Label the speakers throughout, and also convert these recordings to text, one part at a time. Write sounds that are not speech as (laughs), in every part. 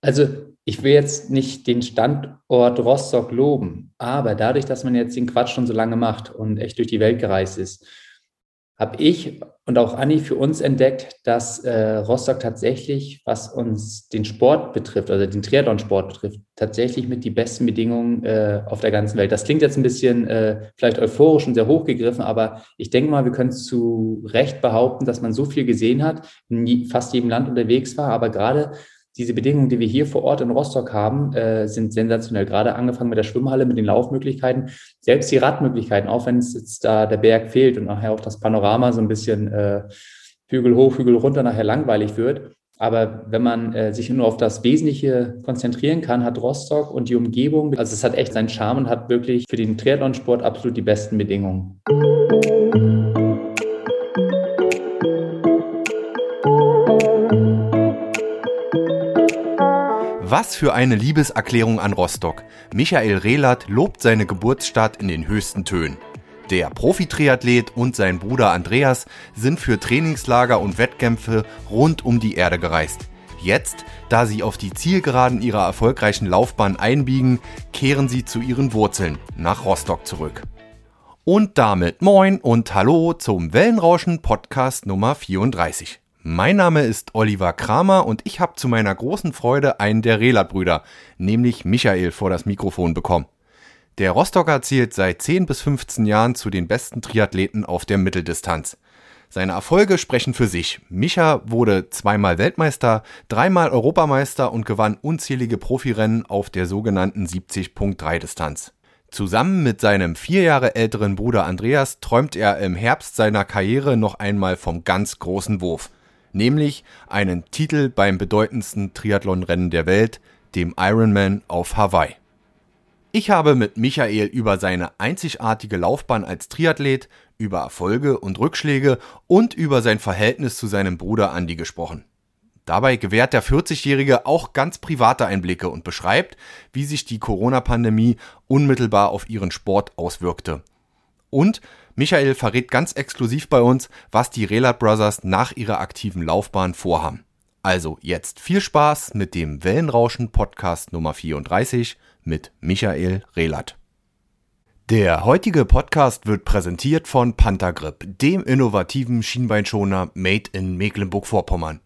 Speaker 1: Also ich will jetzt nicht den Standort Rostock loben, aber dadurch, dass man jetzt den Quatsch schon so lange macht und echt durch die Welt gereist ist, habe ich und auch Anni für uns entdeckt, dass äh, Rostock tatsächlich, was uns den Sport betrifft, also den Triathlon-Sport betrifft, tatsächlich mit die besten Bedingungen äh, auf der ganzen Welt. Das klingt jetzt ein bisschen äh, vielleicht euphorisch und sehr hochgegriffen, aber ich denke mal, wir können zu Recht behaupten, dass man so viel gesehen hat, in fast jedem Land unterwegs war, aber gerade diese Bedingungen, die wir hier vor Ort in Rostock haben, äh, sind sensationell. Gerade angefangen mit der Schwimmhalle, mit den Laufmöglichkeiten, selbst die Radmöglichkeiten, auch wenn es jetzt da der Berg fehlt und nachher auch das Panorama so ein bisschen äh, Hügel hoch, Hügel runter nachher langweilig wird. Aber wenn man äh, sich nur auf das Wesentliche konzentrieren kann, hat Rostock und die Umgebung, also es hat echt seinen Charme und hat wirklich für den Triathlonsport absolut die besten Bedingungen.
Speaker 2: Was für eine Liebeserklärung an Rostock. Michael Rehlert lobt seine Geburtsstadt in den höchsten Tönen. Der Profi-Triathlet und sein Bruder Andreas sind für Trainingslager und Wettkämpfe rund um die Erde gereist. Jetzt, da sie auf die Zielgeraden ihrer erfolgreichen Laufbahn einbiegen, kehren sie zu ihren Wurzeln nach Rostock zurück. Und damit moin und hallo zum Wellenrauschen Podcast Nummer 34. Mein Name ist Oliver Kramer und ich habe zu meiner großen Freude einen der Relat-Brüder, nämlich Michael, vor das Mikrofon bekommen. Der Rostocker zählt seit 10 bis 15 Jahren zu den besten Triathleten auf der Mitteldistanz. Seine Erfolge sprechen für sich. Micha wurde zweimal Weltmeister, dreimal Europameister und gewann unzählige Profirennen auf der sogenannten 70.3 Distanz. Zusammen mit seinem vier Jahre älteren Bruder Andreas träumt er im Herbst seiner Karriere noch einmal vom ganz großen Wurf nämlich einen Titel beim bedeutendsten Triathlonrennen der Welt, dem Ironman auf Hawaii. Ich habe mit Michael über seine einzigartige Laufbahn als Triathlet, über Erfolge und Rückschläge und über sein Verhältnis zu seinem Bruder Andy gesprochen. Dabei gewährt der 40-Jährige auch ganz private Einblicke und beschreibt, wie sich die Corona-Pandemie unmittelbar auf ihren Sport auswirkte. Und Michael verrät ganz exklusiv bei uns, was die Relat Brothers nach ihrer aktiven Laufbahn vorhaben. Also jetzt viel Spaß mit dem Wellenrauschen Podcast Nummer 34 mit Michael Relat. Der heutige Podcast wird präsentiert von Panthergrip, dem innovativen Schienbeinschoner made in Mecklenburg-Vorpommern.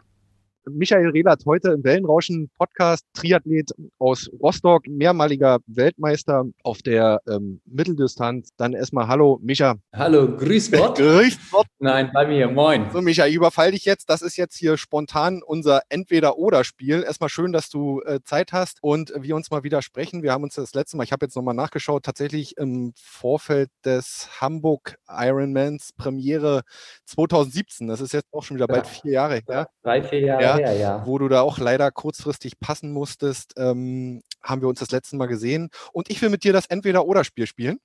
Speaker 3: Michael Rehlert heute im Wellenrauschen Podcast, Triathlet aus Rostock, mehrmaliger Weltmeister auf der ähm, Mitteldistanz. Dann erstmal Hallo, Micha.
Speaker 1: Hallo, grüß Gott. (laughs)
Speaker 3: grüß Gott.
Speaker 1: Nein, bei mir, moin.
Speaker 3: So, Micha, ich überfall dich jetzt. Das ist jetzt hier spontan unser Entweder-Oder-Spiel. Erstmal schön, dass du äh, Zeit hast und wir uns mal wieder sprechen. Wir haben uns das letzte Mal, ich habe jetzt nochmal nachgeschaut, tatsächlich im Vorfeld des Hamburg Ironmans Premiere 2017. Das ist jetzt auch schon wieder bald vier Jahre
Speaker 1: her. Drei, vier Jahre ja
Speaker 3: her, ja. wo du da auch leider kurzfristig passen musstest, ähm, haben wir uns das letzte Mal gesehen. Und ich will mit dir das Entweder-Oder-Spiel spielen.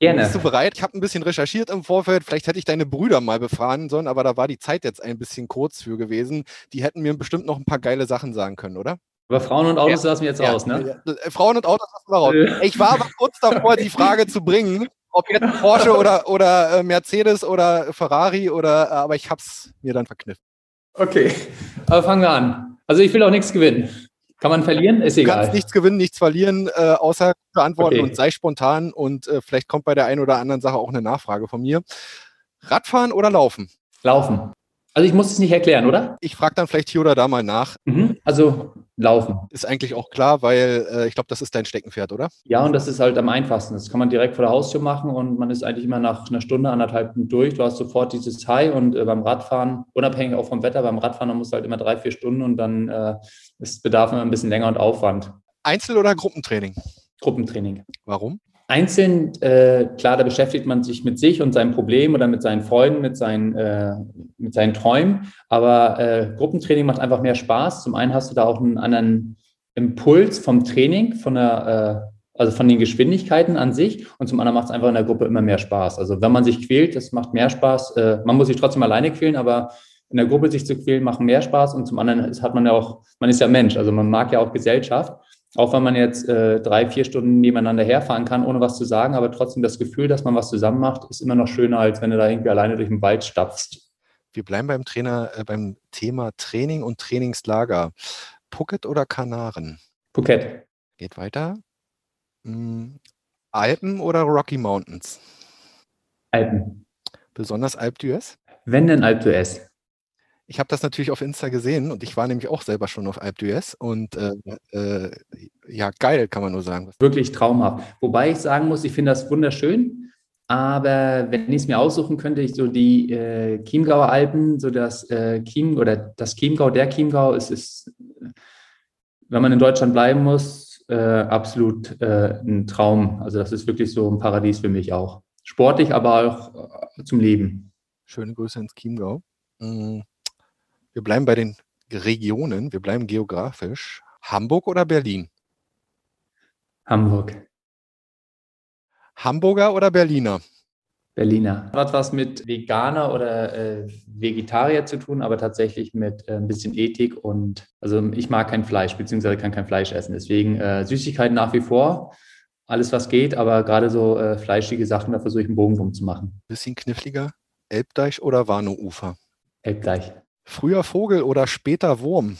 Speaker 1: Gerne.
Speaker 3: Bist du bereit? Ich habe ein bisschen recherchiert im Vorfeld. Vielleicht hätte ich deine Brüder mal befragen sollen, aber da war die Zeit jetzt ein bisschen kurz für gewesen. Die hätten mir bestimmt noch ein paar geile Sachen sagen können, oder?
Speaker 1: Aber Frauen und Autos ja. lassen wir jetzt ja, raus, ne?
Speaker 3: Ja. Äh, Frauen und Autos lassen wir raus. Ich war aber kurz davor, die Frage zu bringen, ob jetzt Porsche oder, oder äh, Mercedes oder Ferrari oder, äh, aber ich habe es mir dann verkniffen.
Speaker 1: Okay, aber fangen wir an. Also ich will auch nichts gewinnen. Kann man verlieren? Ist egal.
Speaker 3: Du kannst nichts gewinnen, nichts verlieren, äh, außer beantworten okay. und sei spontan und äh, vielleicht kommt bei der einen oder anderen Sache auch eine Nachfrage von mir. Radfahren oder Laufen?
Speaker 1: Laufen. Also ich muss es nicht erklären, oder?
Speaker 3: Ich frage dann vielleicht hier oder da mal nach.
Speaker 1: Mhm. Also laufen.
Speaker 3: Ist eigentlich auch klar, weil äh, ich glaube, das ist dein Steckenpferd, oder?
Speaker 1: Ja, und das ist halt am einfachsten. Das kann man direkt vor der Haustür machen und man ist eigentlich immer nach einer Stunde, anderthalb durch. Du hast sofort dieses High und äh, beim Radfahren, unabhängig auch vom Wetter, beim Radfahren, man muss halt immer drei, vier Stunden und dann äh, es bedarf immer ein bisschen länger und Aufwand.
Speaker 3: Einzel- oder Gruppentraining?
Speaker 1: Gruppentraining.
Speaker 3: Warum?
Speaker 1: Einzeln, äh, klar, da beschäftigt man sich mit sich und seinem Problem oder mit seinen Freunden, mit seinen, äh, mit seinen Träumen. Aber äh, Gruppentraining macht einfach mehr Spaß. Zum einen hast du da auch einen anderen Impuls vom Training, von der, äh, also von den Geschwindigkeiten an sich. Und zum anderen macht es einfach in der Gruppe immer mehr Spaß. Also wenn man sich quält, das macht mehr Spaß. Äh, man muss sich trotzdem alleine quälen, aber in der Gruppe sich zu quälen, macht mehr Spaß. Und zum anderen ist, hat man ja auch, man ist ja Mensch, also man mag ja auch Gesellschaft. Auch wenn man jetzt äh, drei, vier Stunden nebeneinander herfahren kann, ohne was zu sagen, aber trotzdem das Gefühl, dass man was zusammen macht, ist immer noch schöner, als wenn du da irgendwie alleine durch den Wald stapfst.
Speaker 3: Wir bleiben beim Trainer, äh, beim Thema Training und Trainingslager. Phuket oder Kanaren?
Speaker 1: Phuket.
Speaker 3: Geht weiter. Hm, Alpen oder Rocky Mountains?
Speaker 1: Alpen.
Speaker 3: Besonders Alp d'Huez?
Speaker 1: Wenn denn Alp d'Huez.
Speaker 3: Ich habe das natürlich auf Insta gesehen und ich war nämlich auch selber schon auf Alp d'Huez und äh, äh, ja, geil, kann man nur sagen.
Speaker 1: Wirklich traumhaft. Wobei ich sagen muss, ich finde das wunderschön, aber wenn ich es mir aussuchen könnte, ich so die äh, Chiemgauer Alpen, so das äh, Chiem oder das Chiemgau, der Chiemgau, es ist, wenn man in Deutschland bleiben muss, äh, absolut äh, ein Traum. Also das ist wirklich so ein Paradies für mich auch. Sportlich, aber auch äh, zum Leben.
Speaker 3: Schöne Grüße ins Chiemgau. Mhm. Wir bleiben bei den Regionen, wir bleiben geografisch. Hamburg oder Berlin?
Speaker 1: Hamburg.
Speaker 3: Hamburger oder Berliner?
Speaker 1: Berliner. Hat was mit Veganer oder äh, Vegetarier zu tun, aber tatsächlich mit äh, ein bisschen Ethik und also ich mag kein Fleisch, beziehungsweise kann kein Fleisch essen. Deswegen äh, Süßigkeiten nach wie vor, alles was geht, aber gerade so äh, fleischige Sachen, da versuche ich einen Bogen drum zu machen.
Speaker 3: Bisschen kniffliger. Elbdeich oder Warnoufer?
Speaker 1: Elbdeich.
Speaker 3: Früher Vogel oder später Wurm?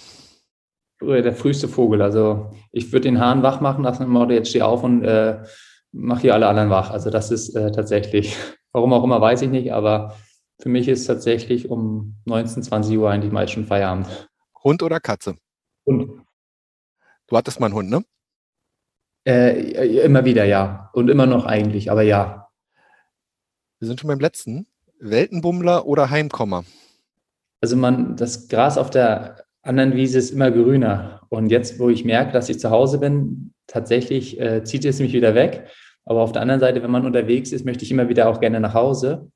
Speaker 1: Der früheste Vogel. Also ich würde den Hahn wach machen lassen im Motto, jetzt steh auf und äh, mach hier alle anderen wach. Also das ist äh, tatsächlich, (laughs) warum auch immer, weiß ich nicht, aber für mich ist tatsächlich um 19, 20 Uhr eigentlich meist schon Feierabend.
Speaker 3: Hund oder Katze?
Speaker 1: Hund.
Speaker 3: Du hattest mal einen Hund, ne?
Speaker 1: Äh, immer wieder, ja. Und immer noch eigentlich, aber ja.
Speaker 3: Wir sind schon beim letzten. Weltenbummler oder Heimkommer?
Speaker 1: Also man, das Gras auf der anderen Wiese ist immer grüner. Und jetzt, wo ich merke, dass ich zu Hause bin, tatsächlich äh, zieht es mich wieder weg. Aber auf der anderen Seite, wenn man unterwegs ist, möchte ich immer wieder auch gerne nach Hause.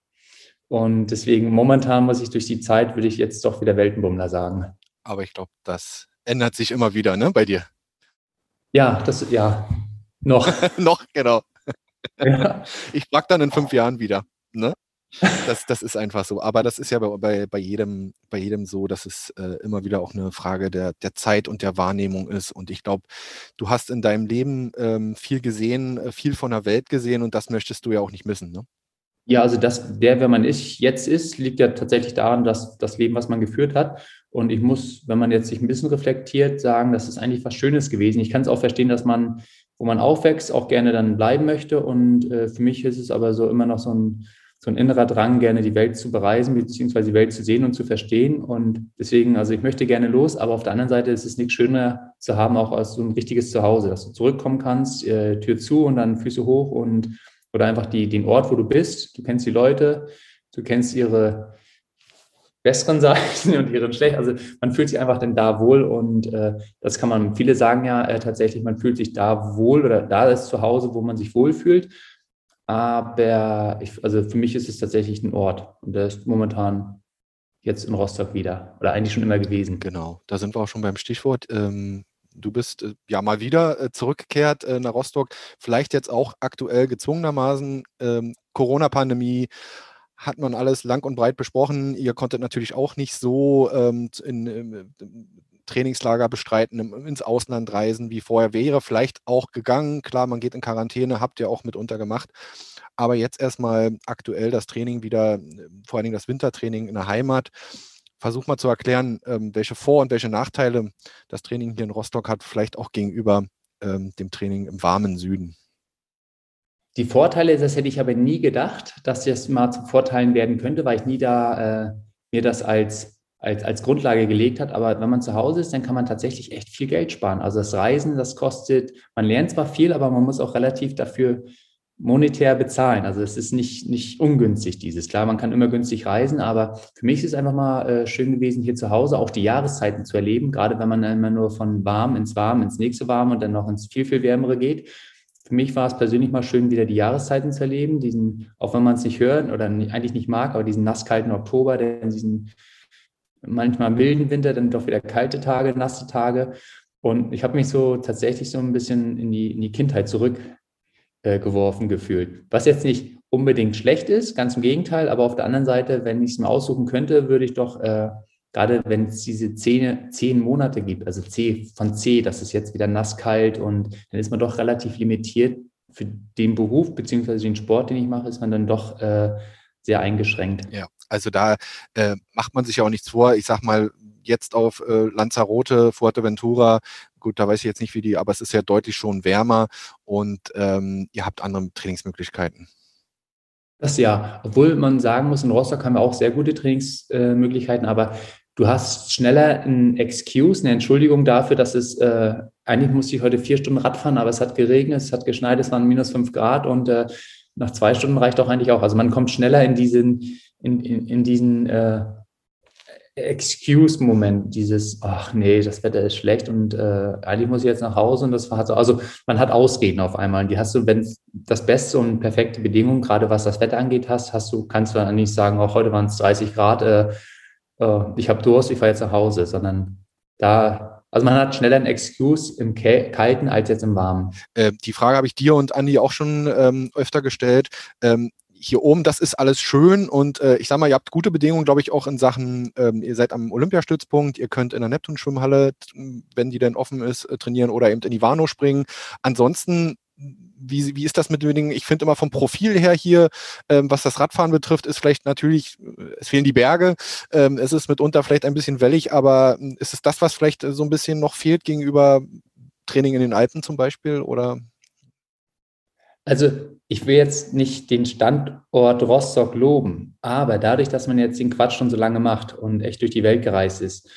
Speaker 1: Und deswegen momentan muss ich durch die Zeit, würde ich jetzt doch wieder Weltenbummler sagen.
Speaker 3: Aber ich glaube, das ändert sich immer wieder, ne, bei dir?
Speaker 1: Ja, das, ja, noch. (laughs)
Speaker 3: noch, genau. Ja. Ich frage dann in fünf Jahren wieder, ne? Das, das ist einfach so. Aber das ist ja bei, bei, bei, jedem, bei jedem so, dass es äh, immer wieder auch eine Frage der, der Zeit und der Wahrnehmung ist. Und ich glaube, du hast in deinem Leben ähm, viel gesehen, äh, viel von der Welt gesehen und das möchtest du ja auch nicht missen. Ne?
Speaker 1: Ja, also das, der, wer man ist, jetzt ist, liegt ja tatsächlich daran, dass das Leben, was man geführt hat. Und ich muss, wenn man jetzt sich ein bisschen reflektiert, sagen, das ist eigentlich was Schönes gewesen. Ich kann es auch verstehen, dass man, wo man aufwächst, auch gerne dann bleiben möchte. Und äh, für mich ist es aber so immer noch so ein so ein innerer Drang, gerne die Welt zu bereisen, beziehungsweise die Welt zu sehen und zu verstehen. Und deswegen, also ich möchte gerne los, aber auf der anderen Seite ist es nichts schöner zu haben, auch als so ein richtiges Zuhause, dass du zurückkommen kannst, äh, Tür zu und dann Füße hoch und oder einfach die, den Ort, wo du bist. Du kennst die Leute, du kennst ihre besseren (laughs) Seiten und ihren schlechten. Also man fühlt sich einfach dann da wohl und äh, das kann man, viele sagen ja äh, tatsächlich, man fühlt sich da wohl oder da ist zu Hause, wo man sich wohlfühlt. Aber ich, also für mich ist es tatsächlich ein Ort und der ist momentan jetzt in Rostock wieder oder eigentlich schon immer gewesen.
Speaker 3: Genau, da sind wir auch schon beim Stichwort. Ähm, du bist äh, ja mal wieder äh, zurückgekehrt äh, nach Rostock, vielleicht jetzt auch aktuell gezwungenermaßen. Ähm, Corona-Pandemie hat man alles lang und breit besprochen. Ihr konntet natürlich auch nicht so ähm, in, in, Trainingslager bestreiten, ins Ausland reisen, wie vorher wäre. Vielleicht auch gegangen. Klar, man geht in Quarantäne, habt ihr auch mitunter gemacht. Aber jetzt erstmal aktuell das Training wieder, vor allen Dingen das Wintertraining in der Heimat. Versuch mal zu erklären, ähm, welche Vor- und welche Nachteile das Training hier in Rostock hat, vielleicht auch gegenüber ähm, dem Training im warmen Süden.
Speaker 1: Die Vorteile, das hätte ich aber nie gedacht, dass das mal zu Vorteilen werden könnte, weil ich nie da äh, mir das als als, als Grundlage gelegt hat. Aber wenn man zu Hause ist, dann kann man tatsächlich echt viel Geld sparen. Also das Reisen, das kostet, man lernt zwar viel, aber man muss auch relativ dafür monetär bezahlen. Also es ist nicht, nicht ungünstig dieses. Klar, man kann immer günstig reisen, aber für mich ist es einfach mal äh, schön gewesen, hier zu Hause auch die Jahreszeiten zu erleben, gerade wenn man immer nur von warm ins warm, ins nächste warm und dann noch ins viel, viel wärmere geht. Für mich war es persönlich mal schön, wieder die Jahreszeiten zu erleben, diesen, auch wenn man es nicht hört oder eigentlich nicht mag, aber diesen nasskalten Oktober, der diesen manchmal milden Winter, dann doch wieder kalte Tage, nasse Tage. Und ich habe mich so tatsächlich so ein bisschen in die, in die Kindheit zurückgeworfen äh, gefühlt. Was jetzt nicht unbedingt schlecht ist, ganz im Gegenteil, aber auf der anderen Seite, wenn ich es mir aussuchen könnte, würde ich doch, äh, gerade wenn es diese zehn, zehn Monate gibt, also C von C, das ist jetzt wieder nass kalt und dann ist man doch relativ limitiert für den Beruf beziehungsweise den Sport, den ich mache, ist man dann doch äh, sehr eingeschränkt.
Speaker 3: Ja, also da äh, macht man sich ja auch nichts vor. Ich sag mal, jetzt auf äh, Lanzarote, Fuerteventura, gut, da weiß ich jetzt nicht, wie die, aber es ist ja deutlich schon wärmer und ähm, ihr habt andere Trainingsmöglichkeiten.
Speaker 1: Das ja, obwohl man sagen muss, in Rostock haben wir auch sehr gute Trainingsmöglichkeiten, aber du hast schneller ein Excuse, eine Entschuldigung dafür, dass es, äh, eigentlich musste ich heute vier Stunden Rad fahren, aber es hat geregnet, es hat geschneit, es waren minus fünf Grad und äh, nach zwei Stunden reicht auch eigentlich auch. Also man kommt schneller in diesen, in, in, in diesen äh, Excuse-Moment, dieses, ach nee, das Wetter ist schlecht und äh, eigentlich muss ich jetzt nach Hause und das war so. Also man hat Ausreden auf einmal. Und die hast du, wenn das beste und perfekte Bedingungen, gerade was das Wetter angeht, hast, hast du, kannst du dann nicht sagen, auch heute waren es 30 Grad, äh, äh, ich habe Durst, ich fahre jetzt nach Hause, sondern da, also man hat schneller ein Excuse im Kalten als jetzt im Warmen.
Speaker 3: Äh, die Frage habe ich dir und Andi auch schon ähm, öfter gestellt. Ähm, hier oben, das ist alles schön und äh, ich sag mal, ihr habt gute Bedingungen, glaube ich, auch in Sachen, ähm, ihr seid am Olympiastützpunkt, ihr könnt in der Neptun-Schwimmhalle, wenn die denn offen ist, äh, trainieren oder eben in die Warnow springen. Ansonsten wie, wie ist das mit den Dingen? Ich finde immer vom Profil her hier, ähm, was das Radfahren betrifft, ist vielleicht natürlich, äh, es fehlen die Berge, ähm, es ist mitunter vielleicht ein bisschen wellig, aber hm, ist es das, was vielleicht so ein bisschen noch fehlt gegenüber Training in den Alpen zum Beispiel? Oder
Speaker 1: also ich will jetzt nicht den Standort Rostock loben, aber dadurch, dass man jetzt den Quatsch schon so lange macht und echt durch die Welt gereist ist,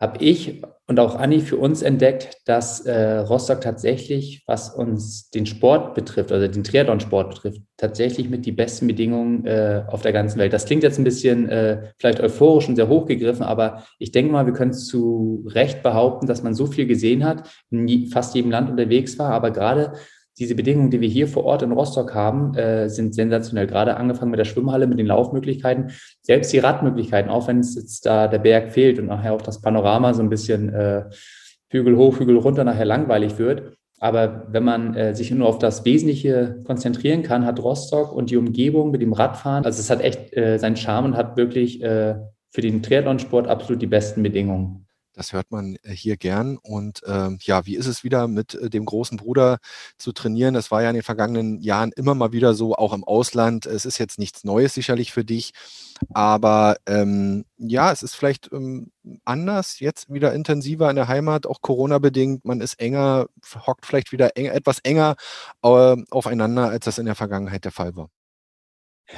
Speaker 1: habe ich und auch Anni für uns entdeckt, dass äh, Rostock tatsächlich, was uns den Sport betrifft, also den Triathlon-Sport betrifft, tatsächlich mit die besten Bedingungen äh, auf der ganzen Welt. Das klingt jetzt ein bisschen äh, vielleicht euphorisch und sehr hochgegriffen, aber ich denke mal, wir können zu Recht behaupten, dass man so viel gesehen hat, in fast jedem Land unterwegs war, aber gerade diese Bedingungen, die wir hier vor Ort in Rostock haben, äh, sind sensationell. Gerade angefangen mit der Schwimmhalle, mit den Laufmöglichkeiten, selbst die Radmöglichkeiten, auch wenn es jetzt da der Berg fehlt und nachher auch das Panorama so ein bisschen äh, Hügel hoch, Hügel runter nachher langweilig wird. Aber wenn man äh, sich nur auf das Wesentliche konzentrieren kann, hat Rostock und die Umgebung mit dem Radfahren, also es hat echt äh, seinen Charme und hat wirklich äh, für den Triathlonsport absolut die besten Bedingungen.
Speaker 3: Das hört man äh, hier gern. Und ähm, ja, wie ist es wieder mit äh, dem großen Bruder zu trainieren? Das war ja in den vergangenen Jahren immer mal wieder so, auch im Ausland. Es ist jetzt nichts Neues sicherlich für dich. Aber ähm, ja, es ist vielleicht ähm, anders, jetzt wieder intensiver in der Heimat, auch Corona-bedingt. Man ist enger, hockt vielleicht wieder eng, etwas enger äh, aufeinander, als das in der Vergangenheit der Fall war.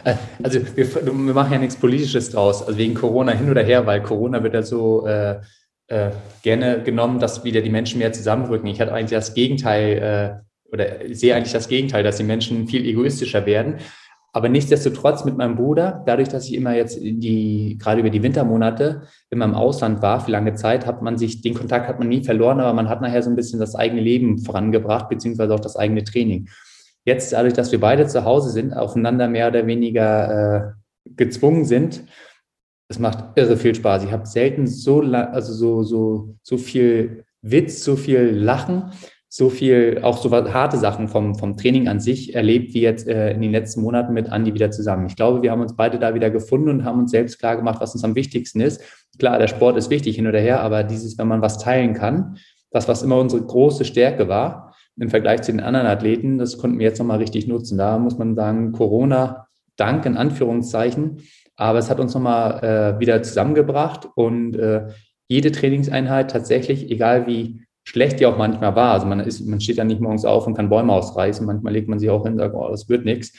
Speaker 1: Äh, also wir, wir, machen ja nichts Politisches draus, also wegen Corona hin oder her, weil Corona wird ja so äh, äh, gerne genommen, dass wieder die Menschen mehr zusammenrücken. Ich hatte eigentlich das Gegenteil äh, oder sehe eigentlich das Gegenteil, dass die Menschen viel egoistischer werden. Aber nichtsdestotrotz mit meinem Bruder, dadurch, dass ich immer jetzt die, gerade über die Wintermonate immer im Ausland war, für lange Zeit, hat man sich, den Kontakt hat man nie verloren, aber man hat nachher so ein bisschen das eigene Leben vorangebracht, beziehungsweise auch das eigene Training. Jetzt, dadurch, dass wir beide zu Hause sind, aufeinander mehr oder weniger äh, gezwungen sind, es macht irre viel Spaß. Ich habe selten so, also so, so, so viel Witz, so viel Lachen, so viel, auch so harte Sachen vom, vom Training an sich erlebt, wie jetzt äh, in den letzten Monaten mit Andi wieder zusammen. Ich glaube, wir haben uns beide da wieder gefunden und haben uns selbst klar gemacht, was uns am wichtigsten ist. Klar, der Sport ist wichtig hin oder her, aber dieses, wenn man was teilen kann, das, was immer unsere große Stärke war, im Vergleich zu den anderen Athleten, das konnten wir jetzt nochmal richtig nutzen. Da muss man sagen, Corona, Dank in Anführungszeichen, aber es hat uns nochmal äh, wieder zusammengebracht und äh, jede Trainingseinheit tatsächlich, egal wie schlecht die auch manchmal war, also man, ist, man steht ja nicht morgens auf und kann Bäume ausreißen, manchmal legt man sich auch hin und sagt, oh, das wird nichts.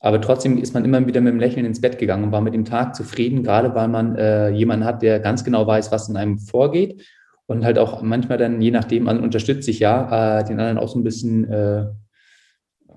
Speaker 1: Aber trotzdem ist man immer wieder mit dem Lächeln ins Bett gegangen und war mit dem Tag zufrieden, gerade weil man äh, jemanden hat, der ganz genau weiß, was in einem vorgeht und halt auch manchmal dann, je nachdem, man unterstützt sich ja, äh, den anderen auch so ein bisschen äh,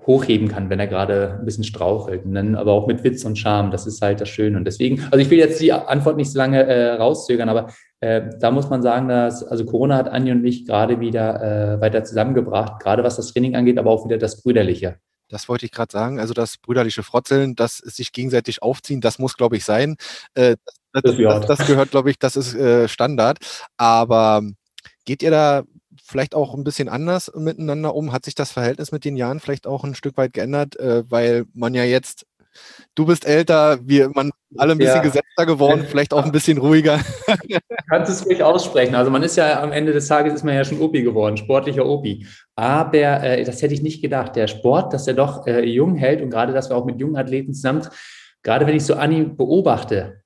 Speaker 1: hochheben kann, wenn er gerade ein bisschen strauchelt. Und dann aber auch mit Witz und Charme, das ist halt das Schöne. Und deswegen, also ich will jetzt die Antwort nicht so lange äh, rauszögern, aber äh, da muss man sagen, dass, also Corona hat Anja und mich gerade wieder äh, weiter zusammengebracht, gerade was das Training angeht, aber auch wieder das Brüderliche.
Speaker 3: Das wollte ich gerade sagen. Also das brüderliche Frotzeln, das sich gegenseitig aufziehen, das muss, glaube ich, sein. Äh, das, das, das, das, gehört, glaube ich, das ist äh, Standard. Aber geht ihr da vielleicht auch ein bisschen anders miteinander um? Hat sich das Verhältnis mit den Jahren vielleicht auch ein Stück weit geändert, äh, weil man ja jetzt, du bist älter, wir, man alle ein bisschen ja. gesetzter geworden, vielleicht auch ein bisschen ruhiger. (laughs)
Speaker 1: Kannst es ruhig aussprechen. Also man ist ja am Ende des Tages ist man ja schon Opi geworden, sportlicher Opi. Aber äh, das hätte ich nicht gedacht. Der Sport, dass er doch äh, jung hält und gerade, dass wir auch mit jungen Athleten zusammen, gerade wenn ich so Anni beobachte,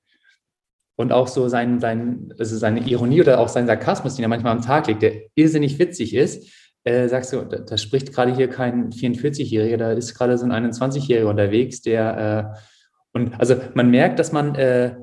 Speaker 1: und auch so sein, sein, also seine Ironie oder auch sein Sarkasmus, den er manchmal am Tag legt, der irrsinnig witzig ist, äh, sagst du, da, da, spricht gerade hier kein 44-Jähriger, da ist gerade so ein 21-Jähriger unterwegs, der äh, und also man merkt, dass man äh,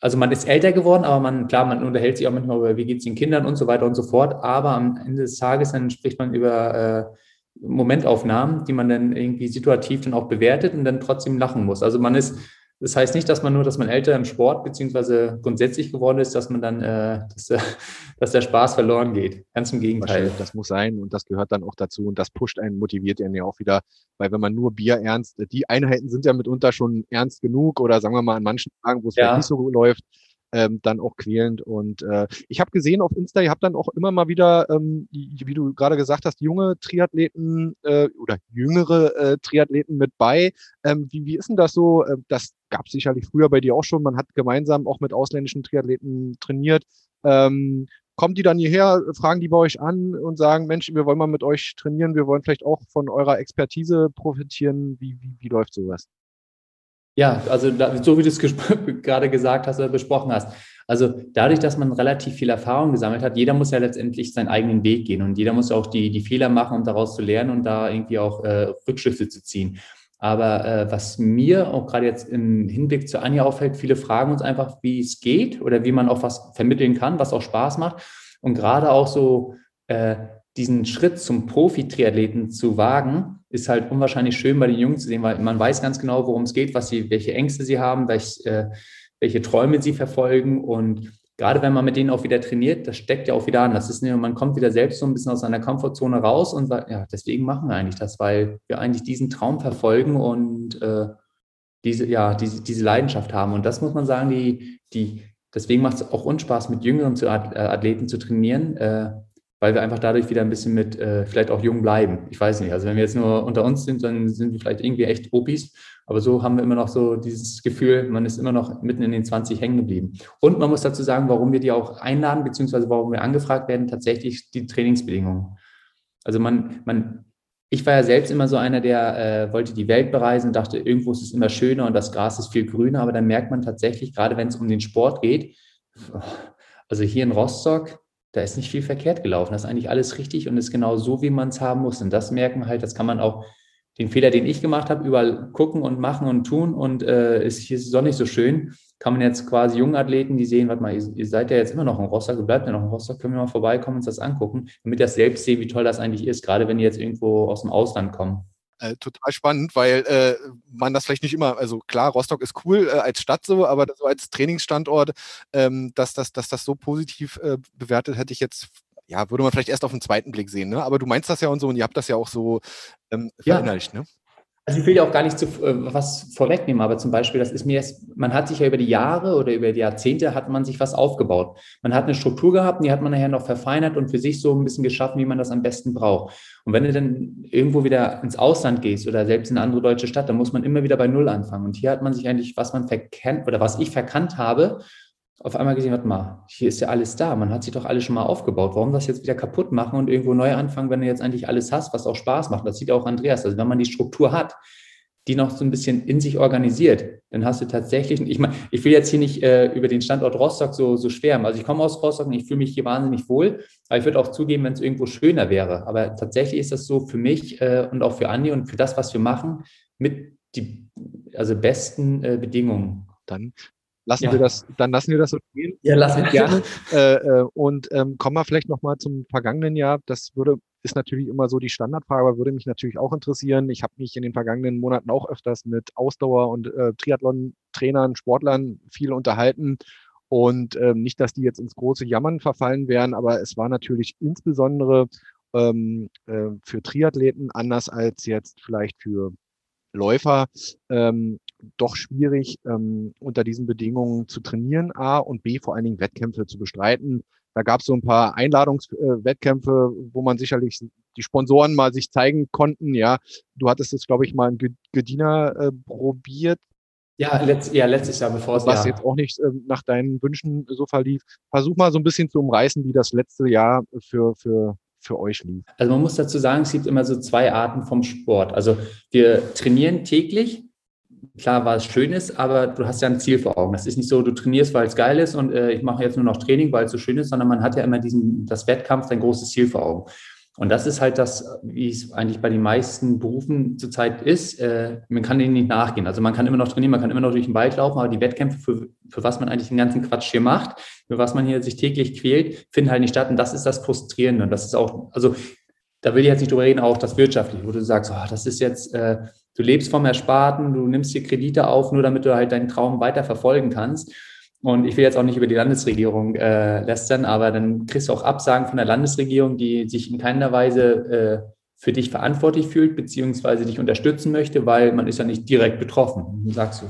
Speaker 1: also man ist älter geworden, aber man, klar, man unterhält sich auch manchmal über, wie geht es den Kindern und so weiter und so fort. Aber am Ende des Tages dann spricht man über äh, Momentaufnahmen, die man dann irgendwie situativ dann auch bewertet und dann trotzdem lachen muss. Also man ist das heißt nicht, dass man nur, dass man älter im Sport beziehungsweise grundsätzlich geworden ist, dass man dann, äh, dass, äh, (laughs) dass der Spaß verloren geht. Ganz im Gegenteil.
Speaker 3: Das muss sein und das gehört dann auch dazu und das pusht einen, motiviert einen ja auch wieder, weil wenn man nur Bier ernst, die Einheiten sind ja mitunter schon ernst genug oder sagen wir mal an manchen Tagen, wo es ja. nicht so läuft, ähm, dann auch quälend. Und äh, ich habe gesehen auf Insta, ihr habt dann auch immer mal wieder, ähm, wie du gerade gesagt hast, junge Triathleten äh, oder jüngere äh, Triathleten mit bei. Ähm, wie, wie ist denn das so? Äh, das gab es sicherlich früher bei dir auch schon. Man hat gemeinsam auch mit ausländischen Triathleten trainiert. Ähm, kommen die dann hierher, fragen die bei euch an und sagen, Mensch, wir wollen mal mit euch trainieren, wir wollen vielleicht auch von eurer Expertise profitieren. Wie, wie, wie läuft sowas?
Speaker 1: Ja, also da, so wie du es (laughs) gerade gesagt hast oder besprochen hast. Also dadurch, dass man relativ viel Erfahrung gesammelt hat, jeder muss ja letztendlich seinen eigenen Weg gehen und jeder muss auch die, die Fehler machen, um daraus zu lernen und da irgendwie auch äh, Rückschlüsse zu ziehen. Aber äh, was mir auch gerade jetzt im Hinblick zu Anja auffällt, viele fragen uns einfach, wie es geht oder wie man auch was vermitteln kann, was auch Spaß macht. Und gerade auch so äh, diesen Schritt zum Profi-Triathleten zu wagen, ist halt unwahrscheinlich schön bei den Jungen zu sehen, weil man weiß ganz genau, worum es geht, was sie, welche Ängste sie haben, welch, äh, welche Träume sie verfolgen. Und gerade wenn man mit denen auch wieder trainiert, das steckt ja auch wieder an. Das ist, man kommt wieder selbst so ein bisschen aus seiner Komfortzone raus und sagt, ja, deswegen machen wir eigentlich das, weil wir eigentlich diesen Traum verfolgen und äh, diese, ja, diese, diese Leidenschaft haben. Und das muss man sagen, die, die, deswegen macht es auch Unspaß, mit jüngeren äh, Athleten zu trainieren. Äh, weil wir einfach dadurch wieder ein bisschen mit äh, vielleicht auch jung bleiben. Ich weiß nicht. Also wenn wir jetzt nur unter uns sind, dann sind wir vielleicht irgendwie echt Opis. Aber so haben wir immer noch so dieses Gefühl, man ist immer noch mitten in den 20 hängen geblieben. Und man muss dazu sagen, warum wir die auch einladen, beziehungsweise warum wir angefragt werden, tatsächlich die Trainingsbedingungen. Also man, man, ich war ja selbst immer so einer, der äh, wollte die Welt bereisen, dachte, irgendwo ist es immer schöner und das Gras ist viel grüner. Aber dann merkt man tatsächlich, gerade wenn es um den Sport geht, also hier in Rostock, da ist nicht viel verkehrt gelaufen. Das ist eigentlich alles richtig und ist genau so, wie man es haben muss. Und das merken halt, das kann man auch, den Fehler, den ich gemacht habe, überall gucken und machen und tun und äh, ist hier ist nicht so schön. Kann man jetzt quasi jungen Athleten, die sehen, warte mal, ihr, ihr seid ja jetzt immer noch in Rostock, ihr bleibt ja noch in Rostock, können wir mal vorbeikommen und uns das angucken, damit ihr selbst sehen, wie toll das eigentlich ist, gerade wenn die jetzt irgendwo aus dem Ausland kommen.
Speaker 3: Äh, total spannend, weil äh, man das vielleicht nicht immer, also klar, Rostock ist cool äh, als Stadt so, aber so als Trainingsstandort, ähm, dass, das, dass das so positiv äh, bewertet, hätte ich jetzt, ja, würde man vielleicht erst auf den zweiten Blick sehen, ne? Aber du meinst das ja und so und ihr habt das ja auch so ähm, verinnerlicht,
Speaker 1: ja. ne? Also ich will ja auch gar nicht zu, äh, was vorwegnehmen, aber zum Beispiel, das ist mir jetzt, man hat sich ja über die Jahre oder über die Jahrzehnte hat man sich was aufgebaut. Man hat eine Struktur gehabt und die hat man nachher noch verfeinert und für sich so ein bisschen geschaffen, wie man das am besten braucht. Und wenn du dann irgendwo wieder ins Ausland gehst oder selbst in eine andere deutsche Stadt, dann muss man immer wieder bei Null anfangen. Und hier hat man sich eigentlich, was man verkennt oder was ich verkannt habe, auf einmal gesehen, warte mal, hier ist ja alles da. Man hat sich doch alles schon mal aufgebaut. Warum das jetzt wieder kaputt machen und irgendwo neu anfangen, wenn du jetzt eigentlich alles hast, was auch Spaß macht? Das sieht auch Andreas. Also wenn man die Struktur hat, die noch so ein bisschen in sich organisiert, dann hast du tatsächlich, ich meine, ich will jetzt hier nicht äh, über den Standort Rostock so, so schwärmen. Also ich komme aus Rostock und ich fühle mich hier wahnsinnig wohl, aber ich würde auch zugeben, wenn es irgendwo schöner wäre. Aber tatsächlich ist das so für mich äh, und auch für Andi und für das, was wir machen, mit die also besten äh, Bedingungen.
Speaker 3: Dann lassen ja. wir das, dann lassen wir das so stehen.
Speaker 1: Ja, lassen wir
Speaker 3: gerne. (laughs) äh, äh, und ähm, kommen wir vielleicht nochmal zum vergangenen Jahr. Das würde, ist natürlich immer so die Standardfrage, aber würde mich natürlich auch interessieren. Ich habe mich in den vergangenen Monaten auch öfters mit Ausdauer- und äh, Triathlon-Trainern, Sportlern viel unterhalten. Und ähm, nicht, dass die jetzt ins große Jammern verfallen wären, aber es war natürlich insbesondere ähm, äh, für Triathleten anders als jetzt vielleicht für Läufer ähm, doch schwierig, ähm, unter diesen Bedingungen zu trainieren, A und B vor allen Dingen Wettkämpfe zu bestreiten. Da gab es so ein paar Einladungswettkämpfe, äh, wo man sicherlich die Sponsoren mal sich zeigen konnten. Ja, du hattest es, glaube ich, mal in Gedina äh, probiert.
Speaker 1: Ja, letzt, ja, letztes Jahr, bevor es
Speaker 3: Was ja. jetzt auch nicht äh, nach deinen Wünschen so verlief. Versuch mal so ein bisschen zu umreißen, wie das letzte Jahr für, für für euch lief?
Speaker 1: Also man muss dazu sagen, es gibt immer so zwei Arten vom Sport. Also wir trainieren täglich klar war es schön ist, aber du hast ja ein Ziel vor Augen. Das ist nicht so, du trainierst, weil es geil ist und äh, ich mache jetzt nur noch Training, weil es so schön ist, sondern man hat ja immer diesen, das Wettkampf, dein großes Ziel vor Augen. Und das ist halt das, wie es eigentlich bei den meisten Berufen zurzeit ist. Äh, man kann denen nicht nachgehen. Also man kann immer noch trainieren, man kann immer noch durch den Wald laufen, aber die Wettkämpfe, für, für was man eigentlich den ganzen Quatsch hier macht, für was man hier sich täglich quält, finden halt nicht statt. Und das ist das Frustrierende. Und das ist auch, also da will ich jetzt nicht drüber reden, auch das Wirtschaftliche, wo du sagst, oh, das ist jetzt, äh, du lebst vom Ersparten, du nimmst dir Kredite auf, nur damit du halt deinen Traum weiter verfolgen kannst. Und ich will jetzt auch nicht über die Landesregierung äh, lästern, aber dann kriegst du auch Absagen von der Landesregierung, die sich in keiner Weise äh, für dich verantwortlich fühlt, beziehungsweise dich unterstützen möchte, weil man ist ja nicht direkt betroffen. Du sagst du,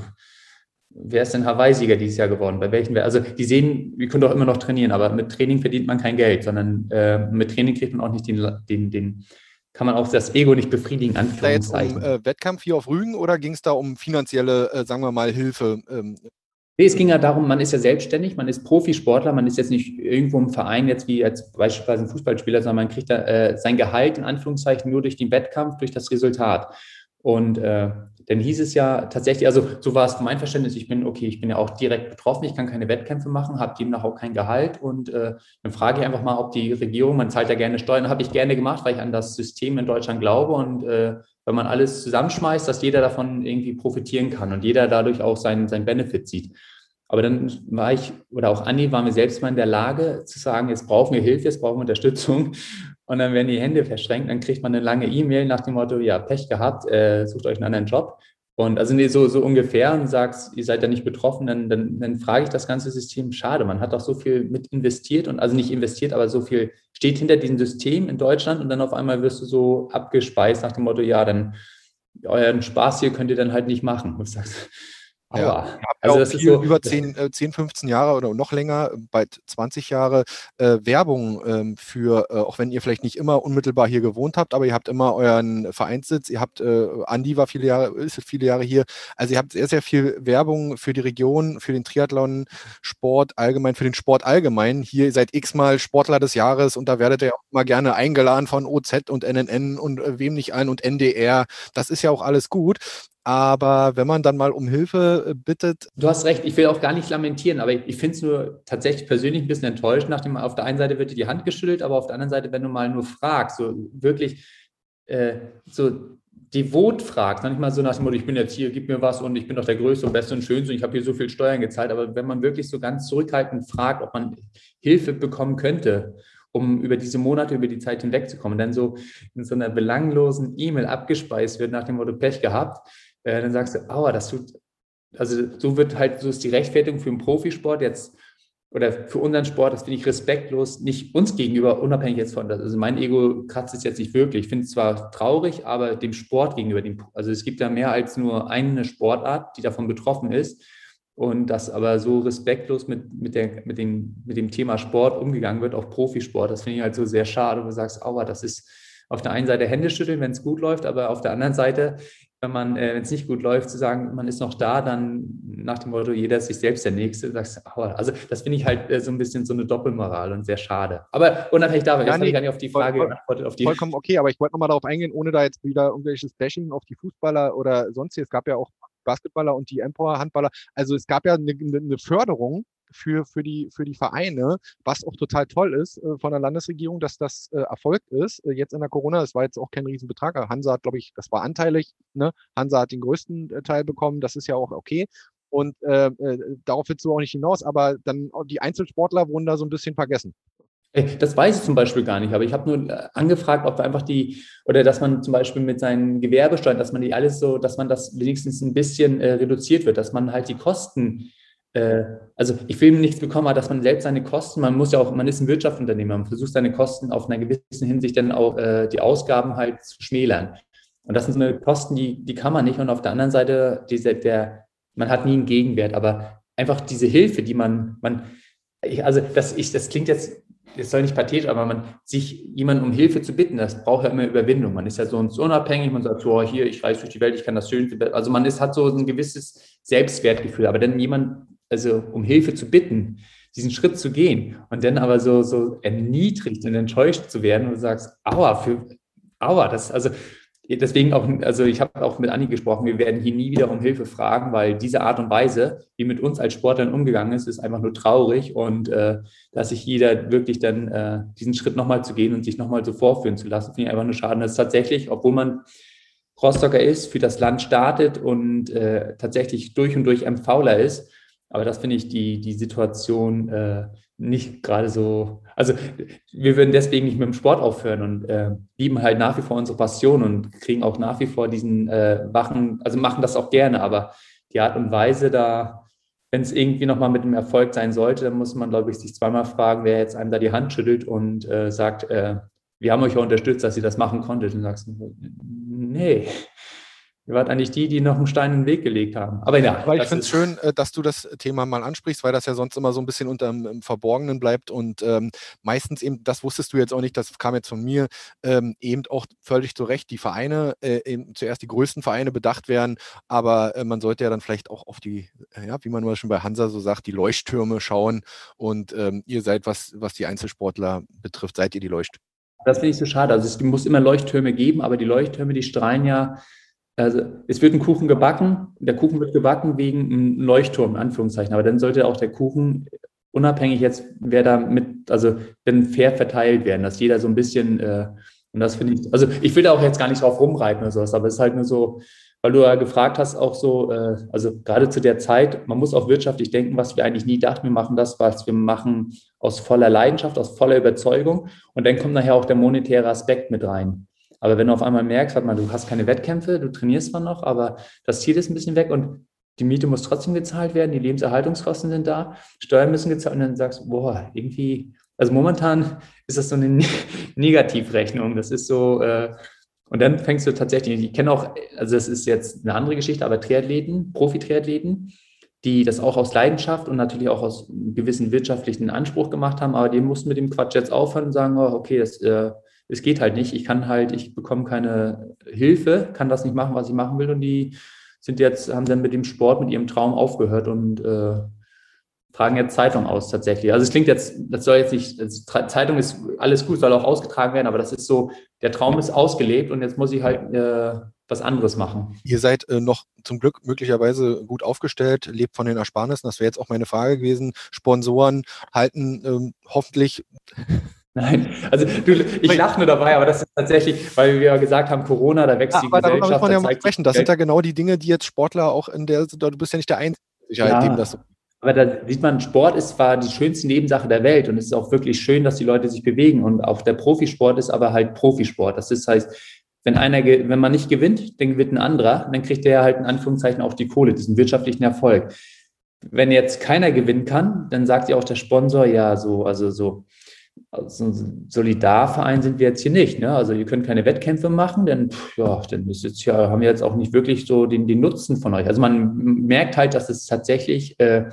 Speaker 1: wer ist denn Hawaii-Sieger dieses Jahr geworden? Bei welchen? Also die sehen, wir können doch immer noch trainieren, aber mit Training verdient man kein Geld, sondern äh, mit Training kriegt man auch nicht den, den, den kann man auch das Ego nicht befriedigen.
Speaker 3: Da jetzt um äh, Wettkampf hier auf Rügen oder ging es da um finanzielle, äh, sagen wir mal, Hilfe? Ähm,
Speaker 1: Nee, es ging ja darum, man ist ja selbstständig, man ist Profisportler, man ist jetzt nicht irgendwo im Verein jetzt wie als beispielsweise ein Fußballspieler, sondern man kriegt da äh, sein Gehalt in Anführungszeichen nur durch den Wettkampf, durch das Resultat. Und äh, dann hieß es ja tatsächlich, also so war es mein Verständnis, ich bin, okay, ich bin ja auch direkt betroffen, ich kann keine Wettkämpfe machen, habe demnach auch kein Gehalt und äh, dann frage ich einfach mal, ob die Regierung, man zahlt ja gerne Steuern, habe ich gerne gemacht, weil ich an das System in Deutschland glaube und äh, wenn man alles zusammenschmeißt, dass jeder davon irgendwie profitieren kann und jeder dadurch auch seinen, seinen Benefit sieht. Aber dann war ich, oder auch Anni, waren wir selbst mal in der Lage zu sagen, jetzt brauchen wir Hilfe, jetzt brauchen wir Unterstützung. Und dann werden die Hände verschränkt, dann kriegt man eine lange E-Mail nach dem Motto, ja, Pech gehabt, äh, sucht euch einen anderen Job. Und also nee, so, so ungefähr und sagst, ihr seid ja nicht betroffen, dann, dann, dann frage ich das ganze System, schade, man hat doch so viel mit investiert und also nicht investiert, aber so viel steht hinter diesem System in Deutschland und dann auf einmal wirst du so abgespeist nach dem Motto, ja, dann euren Spaß hier könnt ihr dann halt nicht machen. Und sagst,
Speaker 3: ja, also das ist so, über 10, 10, 15 Jahre oder noch länger, bald 20 Jahre äh, Werbung ähm, für, äh, auch wenn ihr vielleicht nicht immer unmittelbar hier gewohnt habt, aber ihr habt immer euren Vereinssitz, ihr habt, äh, Andi war viele Jahre, ist viele Jahre hier, also ihr habt sehr, sehr viel Werbung für die Region, für den Triathlon, Sport allgemein, für den Sport allgemein. Hier seid x-mal Sportler des Jahres und da werdet ihr auch mal gerne eingeladen von OZ und NNN und äh, wem nicht ein und NDR. Das ist ja auch alles gut. Aber wenn man dann mal um Hilfe äh, bittet.
Speaker 1: Du hast recht, ich will auch gar nicht lamentieren, aber ich, ich finde es nur tatsächlich persönlich ein bisschen enttäuscht, nachdem auf der einen Seite wird dir die Hand geschüttelt, aber auf der anderen Seite, wenn du mal nur fragst, so wirklich äh, so devot fragst, nicht mal so nach dem Motto, ich bin jetzt hier, gib mir was und ich bin doch der Größte und Beste und Schönste und ich habe hier so viel Steuern gezahlt, aber wenn man wirklich so ganz zurückhaltend fragt, ob man Hilfe bekommen könnte, um über diese Monate, über die Zeit hinwegzukommen, dann so in so einer belanglosen E-Mail abgespeist wird nach dem Motto Pech gehabt, äh, dann sagst du, aua, das tut, also so wird halt, so ist die Rechtfertigung für den Profisport jetzt oder für unseren Sport, das finde ich respektlos, nicht uns gegenüber, unabhängig jetzt von das. Also mein Ego kratzt es jetzt nicht wirklich. Ich finde es zwar traurig, aber dem Sport gegenüber, dem, also es gibt ja mehr als nur eine Sportart, die davon betroffen ist. Und dass aber so respektlos mit, mit, der, mit, dem, mit dem Thema Sport umgegangen wird, auch Profisport, das finde ich halt so sehr schade. Du sagst, aua, das ist auf der einen Seite Hände schütteln, wenn es gut läuft, aber auf der anderen Seite wenn man, äh, wenn es nicht gut läuft, zu sagen, man ist noch da, dann nach dem Motto, jeder ist sich selbst der Nächste, sagst, oh, also das finde ich halt äh, so ein bisschen so eine Doppelmoral und sehr schade. Aber unabhängig davon, ja, jetzt nee, ich gar nicht auf die Frage voll,
Speaker 3: geantwortet. Auf die vollkommen okay, aber ich wollte nochmal darauf eingehen, ohne da jetzt wieder irgendwelches Bashing auf die Fußballer oder sonst, es gab ja auch Basketballer und die Empower-Handballer. Also es gab ja eine, eine Förderung für, für, die, für die Vereine, was auch total toll ist äh, von der Landesregierung, dass das äh, erfolgt ist. Äh, jetzt in der Corona, das war jetzt auch kein Riesenbetrag. Hansa hat, glaube ich, das war anteilig. Ne? Hansa hat den größten Teil bekommen, das ist ja auch okay. Und darauf willst du auch nicht hinaus, aber dann die Einzelsportler wurden da so ein bisschen vergessen.
Speaker 1: Das weiß ich zum Beispiel gar nicht, aber ich habe nur äh, angefragt, ob wir einfach die, oder dass man zum Beispiel mit seinen Gewerbesteuern, dass man die alles so, dass man das wenigstens ein bisschen äh, reduziert wird, dass man halt die Kosten äh, also ich will nichts bekommen, aber dass man selbst seine Kosten, man muss ja auch, man ist ein Wirtschaftsunternehmer, man versucht seine Kosten auf einer gewissen Hinsicht dann auch äh, die Ausgaben halt zu schmälern. Und das sind so eine Kosten, die, die kann man nicht. Und auf der anderen Seite, diese, der, man hat nie einen Gegenwert, aber einfach diese Hilfe, die man, man, ich, also das, ich, das klingt jetzt das soll nicht pathetisch, aber man sich jemanden um Hilfe zu bitten, das braucht ja immer Überwindung. Man ist ja sonst unabhängig, man sagt, so, hier, ich reise durch die Welt, ich kann das Schönste. Also man ist, hat so ein gewisses Selbstwertgefühl. Aber dann jemand also um Hilfe zu bitten, diesen Schritt zu gehen und dann aber so, so erniedrigt und enttäuscht zu werden und du sagst, aua, für, aua, das, also deswegen auch, also ich habe auch mit Anni gesprochen, wir werden hier nie wieder um Hilfe fragen, weil diese Art und Weise, wie mit uns als Sportlern umgegangen ist, ist einfach nur traurig und äh, dass sich jeder wirklich dann äh, diesen Schritt nochmal zu gehen und sich nochmal so vorführen zu lassen, finde ich einfach nur schade. Das ist tatsächlich, obwohl man Rostocker ist, für das Land startet und äh, tatsächlich durch und durch MVler ist, aber das finde ich die, die Situation äh, nicht gerade so. Also wir würden deswegen nicht mit dem Sport aufhören und äh, lieben halt nach wie vor unsere Passion und kriegen auch nach wie vor diesen äh, Wachen, also machen das auch gerne, aber die Art und Weise da, wenn es irgendwie nochmal mit einem Erfolg sein sollte, dann muss man, glaube ich, sich zweimal fragen, wer jetzt einem da die Hand schüttelt und äh, sagt, äh, wir haben euch ja unterstützt, dass ihr das machen konntet. Und sagst, nee, Ihr wart eigentlich die, die noch einen Stein in den Weg gelegt haben.
Speaker 3: Aber ja. Weil ich finde es schön, äh, dass du das Thema mal ansprichst, weil das ja sonst immer so ein bisschen unter dem Verborgenen bleibt und ähm, meistens eben, das wusstest du jetzt auch nicht, das kam jetzt von mir, ähm, eben auch völlig zu Recht, die Vereine, äh, eben zuerst die größten Vereine bedacht werden, aber äh, man sollte ja dann vielleicht auch auf die, äh, ja, wie man mal schon bei Hansa so sagt, die Leuchttürme schauen und ähm, ihr seid, was, was die Einzelsportler betrifft, seid ihr die Leuchttürme.
Speaker 1: Das finde ich so schade. Also es muss immer Leuchttürme geben, aber die Leuchttürme, die strahlen ja also es wird ein Kuchen gebacken, der Kuchen wird gebacken wegen einem Leuchtturm, in Anführungszeichen, aber dann sollte auch der Kuchen unabhängig jetzt, wer da mit, also dann fair verteilt werden, dass jeder so ein bisschen, äh, und das finde ich, also ich will da auch jetzt gar nicht drauf rumreiten oder sowas, aber es ist halt nur so, weil du ja gefragt hast, auch so, äh, also gerade zu der Zeit, man muss auch wirtschaftlich denken, was wir eigentlich nie dachten, wir machen das, was wir machen aus voller Leidenschaft, aus voller Überzeugung. Und dann kommt nachher auch der monetäre Aspekt mit rein. Aber wenn du auf einmal merkst, warte mal, du hast keine Wettkämpfe, du trainierst zwar noch, aber das Ziel ist ein bisschen weg und die Miete muss trotzdem gezahlt werden, die Lebenserhaltungskosten sind da, Steuern müssen gezahlt und dann sagst du, boah, irgendwie, also momentan (laughs) ist das so eine (laughs) Negativrechnung. Das ist so, äh, und dann fängst du tatsächlich, ich kenne auch, also das ist jetzt eine andere Geschichte, aber Triathleten, Profi-Triathleten, die das auch aus Leidenschaft und natürlich auch aus gewissen wirtschaftlichen Anspruch gemacht haben, aber die mussten mit dem Quatsch jetzt aufhören und sagen, oh, okay, das äh, es geht halt nicht. Ich kann halt, ich bekomme keine Hilfe, kann das nicht machen, was ich machen will. Und die sind jetzt, haben dann mit dem Sport, mit ihrem Traum aufgehört und äh, tragen jetzt Zeitung aus tatsächlich. Also es klingt jetzt, das soll jetzt nicht, Zeitung ist alles gut, soll auch ausgetragen werden, aber das ist so, der Traum ist ausgelebt und jetzt muss ich halt äh, was anderes machen.
Speaker 3: Ihr seid äh, noch zum Glück möglicherweise gut aufgestellt, lebt von den Ersparnissen. Das wäre jetzt auch meine Frage gewesen. Sponsoren halten ähm, hoffentlich
Speaker 1: Nein, also du, ich lache nur dabei, aber das ist tatsächlich, weil wir ja gesagt haben, Corona, da wächst ja, die aber Gesellschaft. Darüber muss
Speaker 3: man ja mal sprechen. Das sind ja genau die Dinge, die jetzt Sportler auch in der, du bist ja nicht der Einzige,
Speaker 1: ja, dem das so. Aber da sieht man, Sport ist zwar die schönste Nebensache der Welt und es ist auch wirklich schön, dass die Leute sich bewegen und auch der Profisport ist aber halt Profisport. Das ist heißt, wenn einer, wenn man nicht gewinnt, dann gewinnt ein anderer, dann kriegt der halt in Anführungszeichen auch die Kohle, diesen wirtschaftlichen Erfolg. Wenn jetzt keiner gewinnen kann, dann sagt ja auch der Sponsor, ja, so, also so, also ein Solidarverein sind wir jetzt hier nicht. Ne? Also ihr könnt keine Wettkämpfe machen, denn ja, dann ist jetzt ja, haben wir jetzt auch nicht wirklich so den, den Nutzen von euch. Also man merkt halt, dass es tatsächlich äh,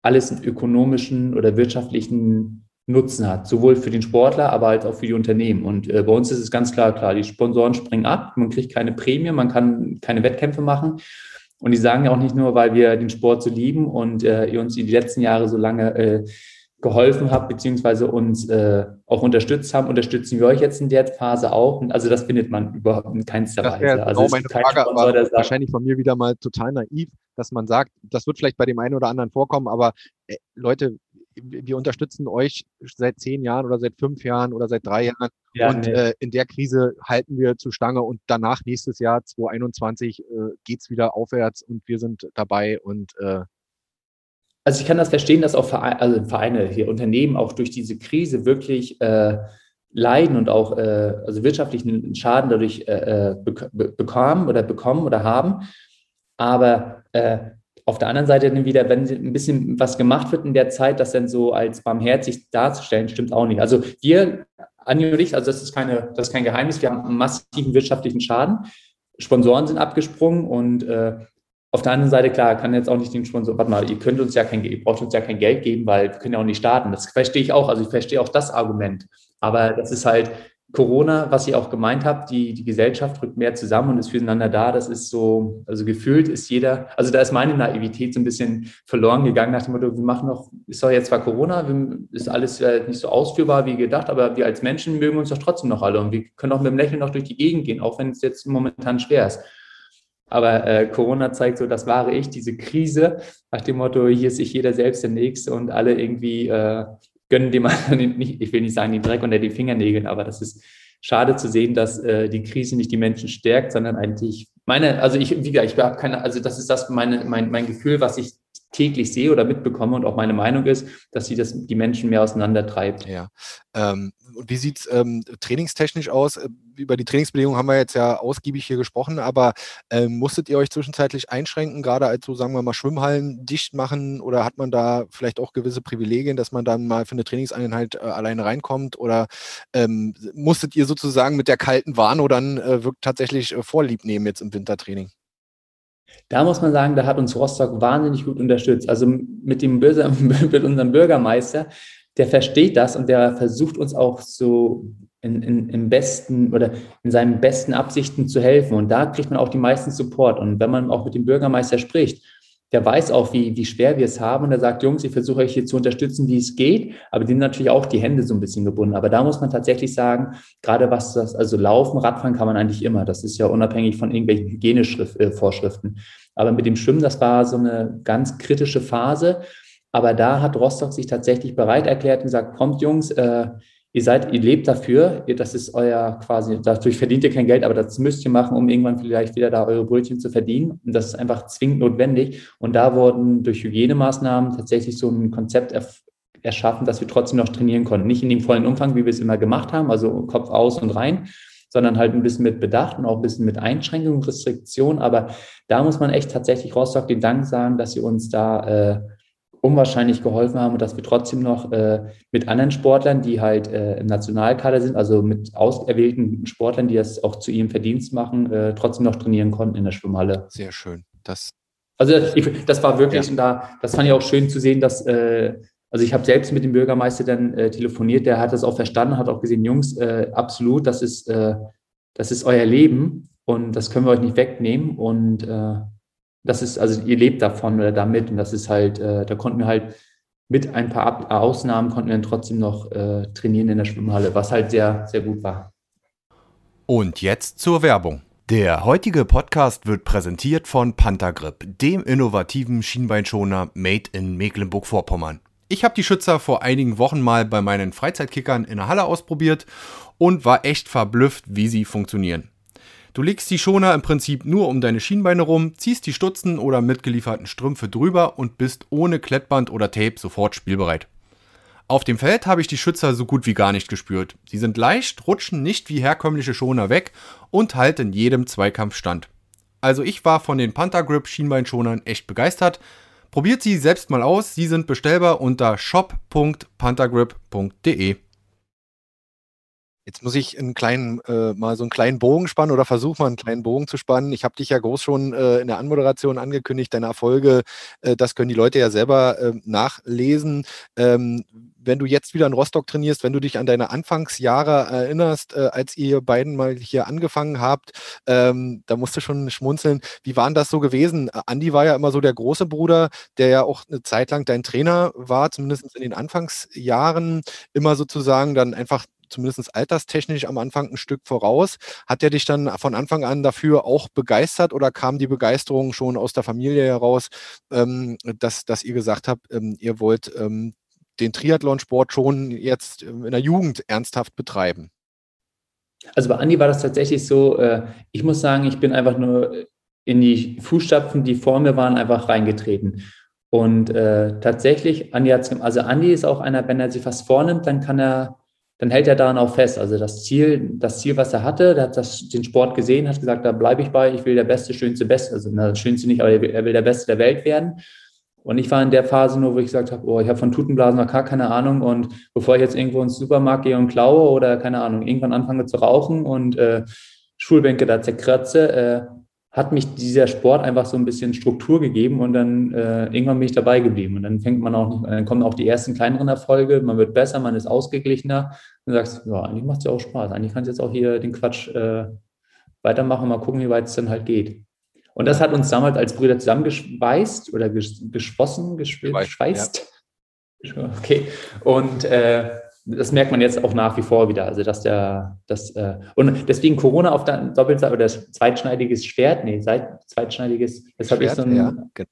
Speaker 1: alles einen ökonomischen oder wirtschaftlichen Nutzen hat, sowohl für den Sportler, aber als auch für die Unternehmen. Und äh, bei uns ist es ganz klar, klar, die Sponsoren springen ab, man kriegt keine Prämie, man kann keine Wettkämpfe machen. Und die sagen ja auch nicht nur, weil wir den Sport so lieben und äh, ihr uns die letzten Jahre so lange äh, geholfen habt, beziehungsweise uns äh, auch unterstützt haben, unterstützen wir euch jetzt in der Phase auch. Und also das findet man überhaupt in keinster
Speaker 3: das Weise. Also genau meine Frage, Sponsor, aber wahrscheinlich von mir wieder mal total naiv, dass man sagt, das wird vielleicht bei dem einen oder anderen vorkommen, aber äh, Leute, wir unterstützen euch seit zehn Jahren oder seit fünf Jahren oder seit drei Jahren. Ja, und nee. äh, in der Krise halten wir zu Stange und danach nächstes Jahr 2021 äh, geht's wieder aufwärts und wir sind dabei und äh,
Speaker 1: also ich kann das verstehen, dass auch Vereine, also Vereine hier, Unternehmen auch durch diese Krise wirklich äh, leiden und auch äh, also wirtschaftlichen Schaden dadurch äh, äh be bekommen oder bekommen oder haben. Aber äh, auf der anderen Seite dann wieder, wenn ein bisschen was gemacht wird in der Zeit, das dann so als barmherzig darzustellen, stimmt auch nicht. Also wir, ich, also das ist, keine, das ist kein Geheimnis, wir haben massiven wirtschaftlichen Schaden. Sponsoren sind abgesprungen und äh, auf der anderen Seite, klar, kann jetzt auch nicht den Sponsor, warte mal, ihr könnt uns ja kein, ihr braucht uns ja kein Geld geben, weil wir können ja auch nicht starten. Das verstehe ich auch. Also ich verstehe auch das Argument. Aber das ist halt, Corona, was ich auch gemeint habe, die, die Gesellschaft rückt mehr zusammen und ist füreinander da. Das ist so, also gefühlt ist jeder, also da ist meine Naivität so ein bisschen verloren gegangen nach dem Motto, wir machen noch, ist doch jetzt zwar Corona, ist alles nicht so ausführbar wie gedacht, aber wir als Menschen mögen uns doch trotzdem noch alle und wir können auch mit dem Lächeln noch durch die Gegend gehen, auch wenn es jetzt momentan schwer ist. Aber äh, Corona zeigt so das wahre Ich, diese Krise, nach dem Motto, hier ist sich jeder selbst der Nächste und alle irgendwie äh, gönnen dem (laughs) anderen nicht, ich will nicht sagen, den Dreck unter die Fingernägeln, aber das ist schade zu sehen, dass äh, die Krise nicht die Menschen stärkt, sondern eigentlich meine, also ich, wie gesagt, ich habe keine, also das ist das meine, mein, mein Gefühl, was ich täglich sehe oder mitbekomme und auch meine Meinung ist, dass sie das die Menschen mehr auseinandertreibt.
Speaker 3: Ja. Ähm, und wie sieht es ähm, trainingstechnisch aus? Äh, über die Trainingsbedingungen haben wir jetzt ja ausgiebig hier gesprochen, aber ähm, musstet ihr euch zwischenzeitlich einschränken, gerade als so, sagen wir mal, Schwimmhallen dicht machen oder hat man da vielleicht auch gewisse Privilegien, dass man dann mal für eine Trainingseinheit äh, alleine reinkommt oder ähm, musstet ihr sozusagen mit der kalten Warnow dann äh, wirklich tatsächlich äh, Vorlieb nehmen jetzt im Wintertraining?
Speaker 1: Da muss man sagen, da hat uns Rostock wahnsinnig gut unterstützt. Also mit dem Böse, (laughs) mit unserem Bürgermeister, der versteht das und der versucht uns auch so in, in, im besten oder in seinen besten Absichten zu helfen. Und da kriegt man auch die meisten Support. Und wenn man auch mit dem Bürgermeister spricht, der weiß auch, wie, wie schwer wir es haben. Und er sagt, Jungs, ich versuche euch hier zu unterstützen, wie es geht. Aber die sind natürlich auch die Hände so ein bisschen gebunden. Aber da muss man tatsächlich sagen, gerade was das, also Laufen, Radfahren kann man eigentlich immer. Das ist ja unabhängig von irgendwelchen Hygienevorschriften. Äh, Aber mit dem Schwimmen, das war so eine ganz kritische Phase. Aber da hat Rostock sich tatsächlich bereit erklärt und gesagt, kommt Jungs, äh, ihr seid, ihr lebt dafür, das ist euer quasi, dadurch verdient ihr kein Geld, aber das müsst ihr machen, um irgendwann vielleicht wieder da eure Brötchen zu verdienen. Und das ist einfach zwingend notwendig. Und da wurden durch Hygienemaßnahmen tatsächlich so ein Konzept erschaffen, dass wir trotzdem noch trainieren konnten. Nicht in dem vollen Umfang, wie wir es immer gemacht haben, also Kopf aus und rein, sondern halt ein bisschen mit Bedacht und auch ein bisschen mit Einschränkungen, Restriktion. Aber da muss man echt tatsächlich Rostock den Dank sagen, dass sie uns da äh, unwahrscheinlich geholfen haben und dass wir trotzdem noch äh, mit anderen Sportlern, die halt äh, im Nationalkader sind, also mit auserwählten Sportlern, die das auch zu ihrem Verdienst machen, äh, trotzdem noch trainieren konnten in der Schwimmhalle.
Speaker 3: Sehr schön. Das
Speaker 1: also ich, das war wirklich, ja. und da, das fand ich auch schön zu sehen, dass, äh, also ich habe selbst mit dem Bürgermeister dann äh, telefoniert, der hat das auch verstanden, hat auch gesehen, Jungs, äh, absolut, das ist, das ist euer Leben und das können wir euch nicht wegnehmen und das ist, also ihr lebt davon oder damit und das ist halt, äh, da konnten wir halt mit ein paar Ausnahmen konnten wir dann trotzdem noch äh, trainieren in der Schwimmhalle, was halt sehr, sehr gut war.
Speaker 2: Und jetzt zur Werbung. Der heutige Podcast wird präsentiert von Pantagrip, dem innovativen Schienbeinschoner made in Mecklenburg-Vorpommern. Ich habe die Schützer vor einigen Wochen mal bei meinen Freizeitkickern in der Halle ausprobiert und war echt verblüfft, wie sie funktionieren. Du legst die Schoner im Prinzip nur um deine Schienbeine rum, ziehst die Stutzen oder mitgelieferten Strümpfe drüber und bist ohne Klettband oder Tape sofort spielbereit. Auf dem Feld habe ich die Schützer so gut wie gar nicht gespürt. Sie sind leicht, rutschen nicht wie herkömmliche Schoner weg und halten jedem Zweikampf stand. Also ich war von den Panther Grip Schienbeinschonern echt begeistert. Probiert sie selbst mal aus, sie sind bestellbar unter shop.panthergrip.de.
Speaker 3: Jetzt muss ich einen kleinen, äh, mal so einen kleinen Bogen spannen oder versuche mal einen kleinen Bogen zu spannen. Ich habe dich ja groß schon äh, in der Anmoderation angekündigt, deine Erfolge, äh, das können die Leute ja selber ähm, nachlesen. Ähm, wenn du jetzt wieder in Rostock trainierst, wenn du dich an deine Anfangsjahre erinnerst, äh, als ihr beiden mal hier angefangen habt, ähm, da musst du schon schmunzeln. Wie war das so gewesen? Andi war ja immer so der große Bruder, der ja auch eine Zeit lang dein Trainer war, zumindest in den Anfangsjahren, immer sozusagen dann einfach zumindest alterstechnisch am Anfang ein Stück voraus. Hat er dich dann von Anfang an dafür auch begeistert oder kam die Begeisterung schon aus der Familie heraus, ähm, dass, dass ihr gesagt habt, ähm, ihr wollt ähm, den Triathlonsport schon jetzt ähm, in der Jugend ernsthaft betreiben?
Speaker 1: Also bei Andi war das tatsächlich so, äh, ich muss sagen, ich bin einfach nur in die Fußstapfen, die vor mir waren, einfach reingetreten. Und äh, tatsächlich, Andi hat also Andi ist auch einer, wenn er sich was vornimmt, dann kann er dann hält er daran auch fest. Also das Ziel, das Ziel, was er hatte, der hat das, den Sport gesehen, hat gesagt, da bleibe ich bei, ich will der Beste, Schönste, Beste, also na, Schönste nicht, aber er will der Beste der Welt werden. Und ich war in der Phase nur, wo ich gesagt habe, oh, ich habe von Tutenblasen noch gar keine Ahnung. Und bevor ich jetzt irgendwo ins Supermarkt gehe und klaue oder keine Ahnung, irgendwann anfange zu rauchen und äh, Schulbänke da zerkratze, äh, hat mich dieser Sport einfach so ein bisschen Struktur gegeben und dann äh, irgendwann bin ich dabei geblieben. Und dann fängt man auch, dann kommen auch die ersten kleineren Erfolge, man wird besser, man ist ausgeglichener und sagst, ja, eigentlich macht es ja auch Spaß. Eigentlich kannst du jetzt auch hier den Quatsch äh, weitermachen, mal gucken, wie weit es dann halt geht. Und das hat uns damals als Brüder zusammengeschweißt oder geschwossen, geschweißt. Ja. (laughs) Okay. Und äh, das merkt man jetzt auch nach wie vor wieder. Also, dass der, das, äh, und deswegen Corona auf der Doppelseite oder das zweitschneidiges Schwert, nee, zweitschneidiges, das habe ich so ein, ja, (laughs) genau.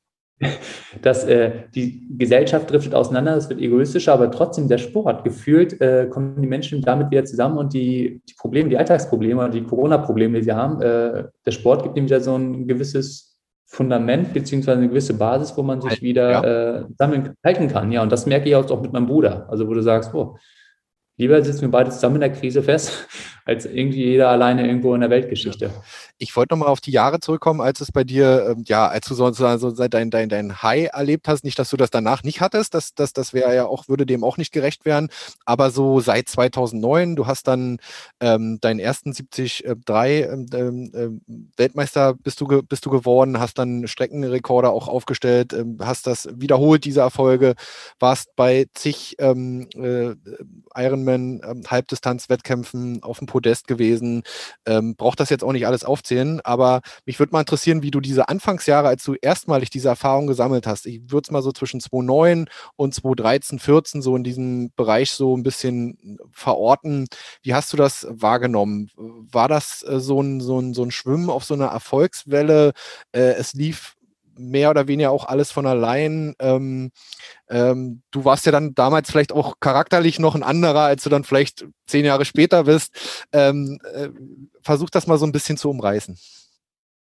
Speaker 1: dass äh, die Gesellschaft driftet auseinander, es wird egoistischer, aber trotzdem der Sport gefühlt äh, kommen die Menschen damit wieder zusammen und die, die Probleme, die Alltagsprobleme oder die Corona-Probleme, die sie haben, äh, der Sport gibt ihnen wieder so ein gewisses Fundament beziehungsweise eine gewisse Basis, wo man sich wieder ja. äh, sammeln halten kann. Ja, und das merke ich auch mit meinem Bruder. Also wo du sagst, oh, lieber sitzen wir beide zusammen in der Krise fest, (laughs) als irgendwie jeder alleine irgendwo in der Weltgeschichte.
Speaker 3: Ich wollte nochmal auf die Jahre zurückkommen, als es bei dir, ähm, ja, als du sozusagen so dein, dein, dein High erlebt hast, nicht, dass du das danach nicht hattest, das, das, das wäre ja auch, würde dem auch nicht gerecht werden, aber so seit 2009, du hast dann ähm, deinen ersten 73 äh, ähm, ähm, ähm, Weltmeister bist du, bist du geworden, hast dann Streckenrekorder auch aufgestellt, ähm, hast das wiederholt, diese Erfolge, warst bei zig ähm, äh, Ironman ähm, Halbdistanz-Wettkämpfen auf dem Podest gewesen, braucht das jetzt auch nicht alles aufzählen, aber mich würde mal interessieren, wie du diese Anfangsjahre, als du erstmalig diese Erfahrung gesammelt hast, ich würde es mal so zwischen 2009 und 2013, 14 so in diesem Bereich so ein bisschen verorten. Wie hast du das wahrgenommen? War das äh, so, ein, so, ein, so ein Schwimmen auf so einer Erfolgswelle? Äh, es lief mehr oder weniger auch alles von allein. Ähm, ähm, du warst ja dann damals vielleicht auch charakterlich noch ein anderer, als du dann vielleicht zehn Jahre später bist. Ähm, äh, versuch das mal so ein bisschen zu umreißen.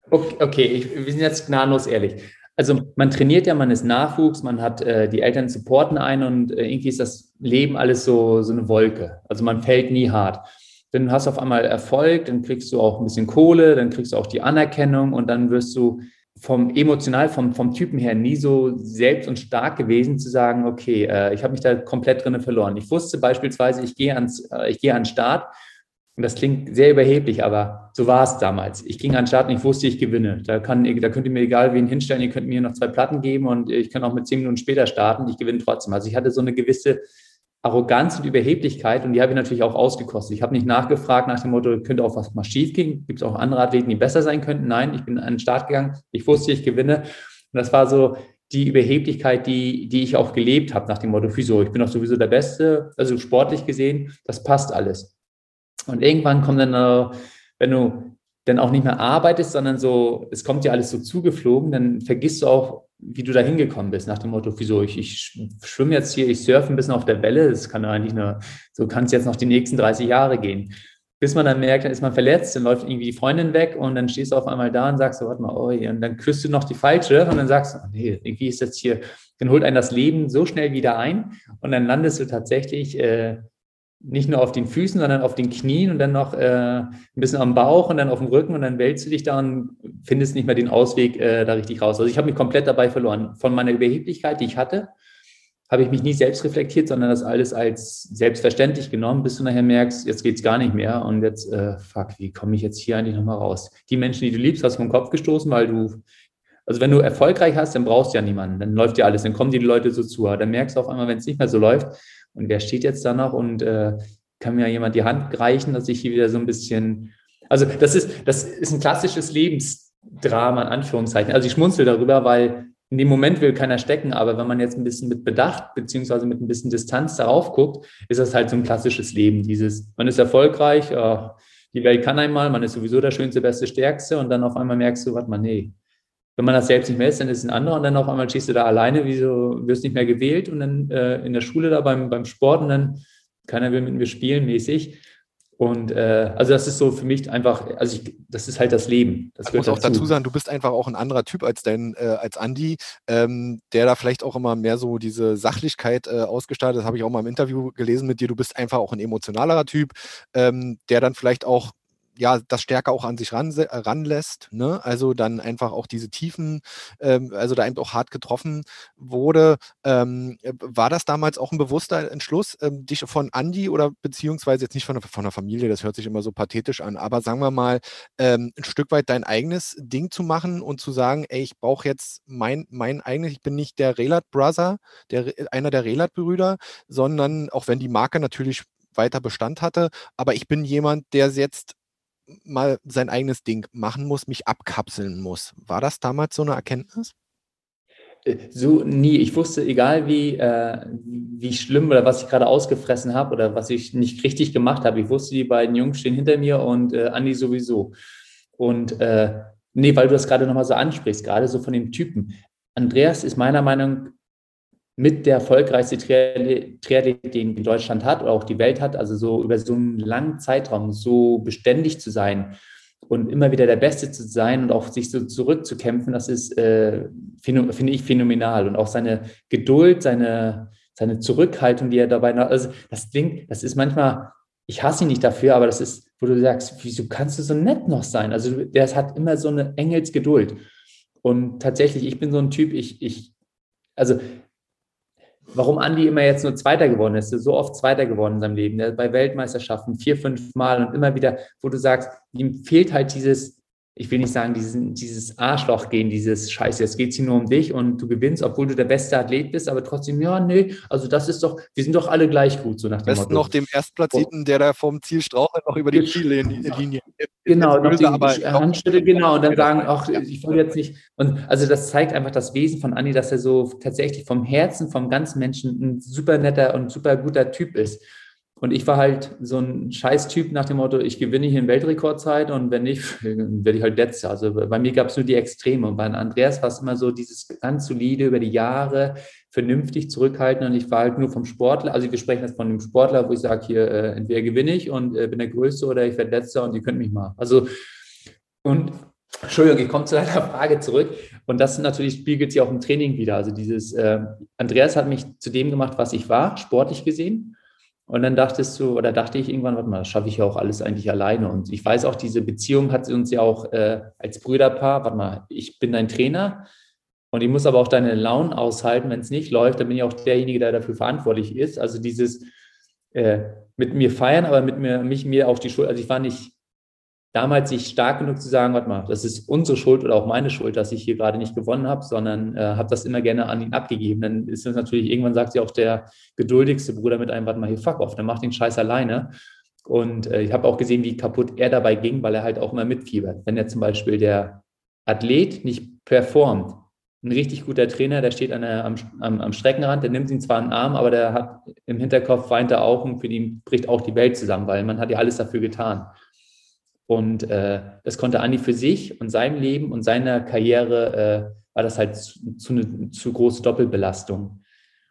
Speaker 1: Okay, okay ich, wir sind jetzt gnadenlos ehrlich. Also man trainiert ja, man ist Nachwuchs, man hat äh, die Eltern supporten ein und äh, irgendwie ist das Leben alles so, so eine Wolke. Also man fällt nie hart. Dann hast du auf einmal Erfolg, dann kriegst du auch ein bisschen Kohle, dann kriegst du auch die Anerkennung und dann wirst du vom emotional, vom, vom Typen her nie so selbst und stark gewesen zu sagen, okay, äh, ich habe mich da komplett drinnen verloren. Ich wusste beispielsweise, ich gehe ans, äh, ich gehe an den Start und das klingt sehr überheblich, aber so war es damals. Ich ging an den Start und ich wusste, ich gewinne. Da, kann, da könnt ihr mir egal wen hinstellen, ihr könnt mir noch zwei Platten geben und ich kann auch mit zehn Minuten später starten, ich gewinne trotzdem. Also ich hatte so eine gewisse Arroganz und Überheblichkeit und die habe ich natürlich auch ausgekostet. Ich habe nicht nachgefragt nach dem Motto, könnte auch was mal schief gehen? Gibt es auch andere Athleten, die besser sein könnten? Nein, ich bin an den Start gegangen. Ich wusste, ich gewinne. Und das war so die Überheblichkeit, die, die ich auch gelebt habe nach dem Motto, wieso? Ich bin doch sowieso der Beste. Also sportlich gesehen, das passt alles. Und irgendwann kommt dann, wenn du dann auch nicht mehr arbeitest, sondern so, es kommt dir alles so zugeflogen, dann vergisst du auch, wie du da hingekommen bist, nach dem Motto, wieso, ich, ich schwimme jetzt hier, ich surfe ein bisschen auf der Welle, das kann eigentlich nur, so kann es jetzt noch die nächsten 30 Jahre gehen. Bis man dann merkt, dann ist man verletzt, dann läuft irgendwie die Freundin weg und dann stehst du auf einmal da und sagst so, warte mal, oh, und dann küsst du noch die falsche und dann sagst du, oh, nee, irgendwie ist das hier, dann holt einen das Leben so schnell wieder ein und dann landest du tatsächlich äh, nicht nur auf den Füßen, sondern auf den Knien und dann noch äh, ein bisschen am Bauch und dann auf dem Rücken und dann wälzt du dich da und findest nicht mehr den Ausweg äh, da richtig raus. Also ich habe mich komplett dabei verloren. Von meiner Überheblichkeit, die ich hatte, habe ich mich nie selbst reflektiert, sondern das alles als selbstverständlich genommen, bis du nachher merkst, jetzt geht's gar nicht mehr und jetzt, äh, fuck, wie komme ich jetzt hier eigentlich nochmal raus? Die Menschen, die du liebst, hast du vom Kopf gestoßen, weil du, also wenn du erfolgreich hast, dann brauchst du ja niemanden, dann läuft ja alles, dann kommen die Leute so zu, aber dann merkst du auf einmal, wenn es nicht mehr so läuft, und wer steht jetzt da noch und äh, kann mir jemand die Hand reichen, dass ich hier wieder so ein bisschen, also das ist, das ist ein klassisches Lebensdrama in Anführungszeichen. Also ich schmunzel darüber, weil in dem Moment will keiner stecken, aber wenn man jetzt ein bisschen mit Bedacht beziehungsweise mit ein bisschen Distanz darauf guckt, ist das halt so ein klassisches Leben. Dieses, man ist erfolgreich, äh, die Welt kann einmal, man ist sowieso der schönste, beste, stärkste und dann auf einmal merkst du, warte mal, nee, wenn man das selbst nicht mehr ist, dann ist es ein anderer und dann auf einmal stehst du da alleine, wieso wirst nicht mehr gewählt und dann äh, in der Schule da beim, beim Sport und dann keiner will mit mir spielen mäßig. Und äh, also das ist so für mich einfach, also ich, das ist halt das Leben. Das
Speaker 3: ich muss auch dazu sagen, du bist einfach auch ein anderer Typ als dein, äh, als Andi, ähm, der da vielleicht auch immer mehr so diese Sachlichkeit äh, ausgestaltet. Das habe ich auch mal im Interview gelesen mit dir. Du bist einfach auch ein emotionalerer Typ, ähm, der dann vielleicht auch ja, das stärker auch an sich ran, ranlässt. Ne? Also dann einfach auch diese Tiefen, ähm, also da eben auch hart getroffen wurde. Ähm, war das damals auch ein bewusster Entschluss, ähm, dich von Andy oder beziehungsweise jetzt nicht von, von der Familie, das hört sich immer so pathetisch an, aber sagen wir mal, ähm, ein Stück weit dein eigenes Ding zu machen und zu sagen, ey, ich brauche jetzt mein, mein eigenes, ich bin nicht der Relat Brother, der, einer der Relat Brüder, sondern auch wenn die Marke natürlich weiter Bestand hatte, aber ich bin jemand, der jetzt mal sein eigenes Ding machen muss, mich abkapseln muss. War das damals so eine Erkenntnis?
Speaker 1: Äh, so nie. Ich wusste, egal wie, äh, wie schlimm oder was ich gerade ausgefressen habe oder was ich nicht richtig gemacht habe, ich wusste, die beiden Jungs stehen hinter mir und äh, Andi sowieso. Und äh, nee, weil du das gerade nochmal so ansprichst, gerade so von den Typen. Andreas ist meiner Meinung nach mit der erfolgreichste Triathlet, den Deutschland hat oder auch die Welt hat, also so über so einen langen Zeitraum so beständig zu sein und immer wieder der Beste zu sein und auch sich so zurückzukämpfen, das ist, äh, finde ich, phänomenal. Und auch seine Geduld, seine, seine Zurückhaltung, die er dabei hat, also das Ding, das ist manchmal, ich hasse ihn nicht dafür, aber das ist, wo du sagst, wieso kannst du so nett noch sein? Also der hat immer so eine Engelsgeduld. Und tatsächlich, ich bin so ein Typ, ich, ich, also warum Andi immer jetzt nur Zweiter geworden ist, so oft Zweiter geworden in seinem Leben, bei Weltmeisterschaften vier, fünf Mal und immer wieder, wo du sagst, ihm fehlt halt dieses, ich will nicht sagen, diesen, dieses Arschloch gehen, dieses Scheiße, jetzt geht es hier nur um dich und du gewinnst, obwohl du der beste Athlet bist, aber trotzdem, ja, nee, also das ist doch, wir sind doch alle gleich gut, so nach dem
Speaker 3: Besten Motto. noch dem Erstplatzierten, der da vorm Ziel strauchelt, noch über die Ziellinie.
Speaker 1: Genau, noch böse, die Handschritte, genau, und dann sagen, ach, ich will jetzt nicht, und also das zeigt einfach das Wesen von Andi, dass er so tatsächlich vom Herzen, vom ganzen Menschen ein super netter und super guter Typ ist. Und ich war halt so ein Scheiß-Typ nach dem Motto, ich gewinne hier in Weltrekordzeit und wenn nicht, (laughs) werde ich halt letzter. Also bei mir gab es nur die Extreme. Und bei Andreas war es immer so dieses ganz solide über die Jahre, vernünftig zurückhalten. Und ich war halt nur vom Sportler, also wir sprechen jetzt von dem Sportler, wo ich sage, hier, äh, entweder gewinne ich und äh, bin der Größte oder ich werde letzter und ihr könnt mich mal. Also, und Entschuldigung, ich komme zu deiner (laughs) Frage zurück. Und das natürlich spiegelt sich auch im Training wieder. Also dieses, äh, Andreas hat mich zu dem gemacht, was ich war, sportlich gesehen. Und dann dachtest du, oder dachte ich irgendwann, warte mal, schaffe ich ja auch alles eigentlich alleine. Und ich weiß auch, diese Beziehung hat uns ja auch äh, als Brüderpaar, warte mal, ich bin dein Trainer und ich muss aber auch deine Launen aushalten. Wenn es nicht läuft, dann bin ich auch derjenige, der dafür verantwortlich ist. Also dieses äh, mit mir feiern, aber mit mir, mich mir auf die Schuld, also ich war nicht damals nicht stark genug zu sagen, warte mal, das ist unsere Schuld oder auch meine Schuld, dass ich hier gerade nicht gewonnen habe, sondern äh, habe das immer gerne an ihn abgegeben. Dann ist es natürlich, irgendwann sagt sie auch der geduldigste Bruder mit einem, warte mal, hier fuck off, dann macht den Scheiß alleine. Und äh, ich habe auch gesehen, wie kaputt er dabei ging, weil er halt auch immer mitfiebert. Wenn er zum Beispiel der Athlet nicht performt, ein richtig guter Trainer, der steht an der, am, am, am, Streckenrand, der nimmt ihn zwar in den Arm, aber der hat im Hinterkopf weint er auch und für ihn bricht auch die Welt zusammen, weil man hat ja alles dafür getan. Und äh, das konnte Andi für sich und seinem Leben und seiner Karriere, äh, war das halt zu, zu eine zu große Doppelbelastung.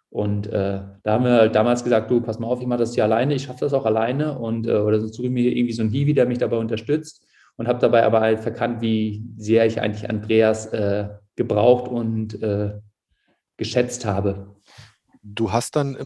Speaker 1: Und äh, da haben wir halt damals gesagt, du, pass mal auf, ich mache das hier alleine, ich schaffe das auch alleine und äh, oder suche ich mir irgendwie so einen Hiwi, der mich dabei unterstützt und habe dabei aber halt verkannt, wie sehr ich eigentlich Andreas äh, gebraucht und äh, geschätzt habe.
Speaker 3: Du hast dann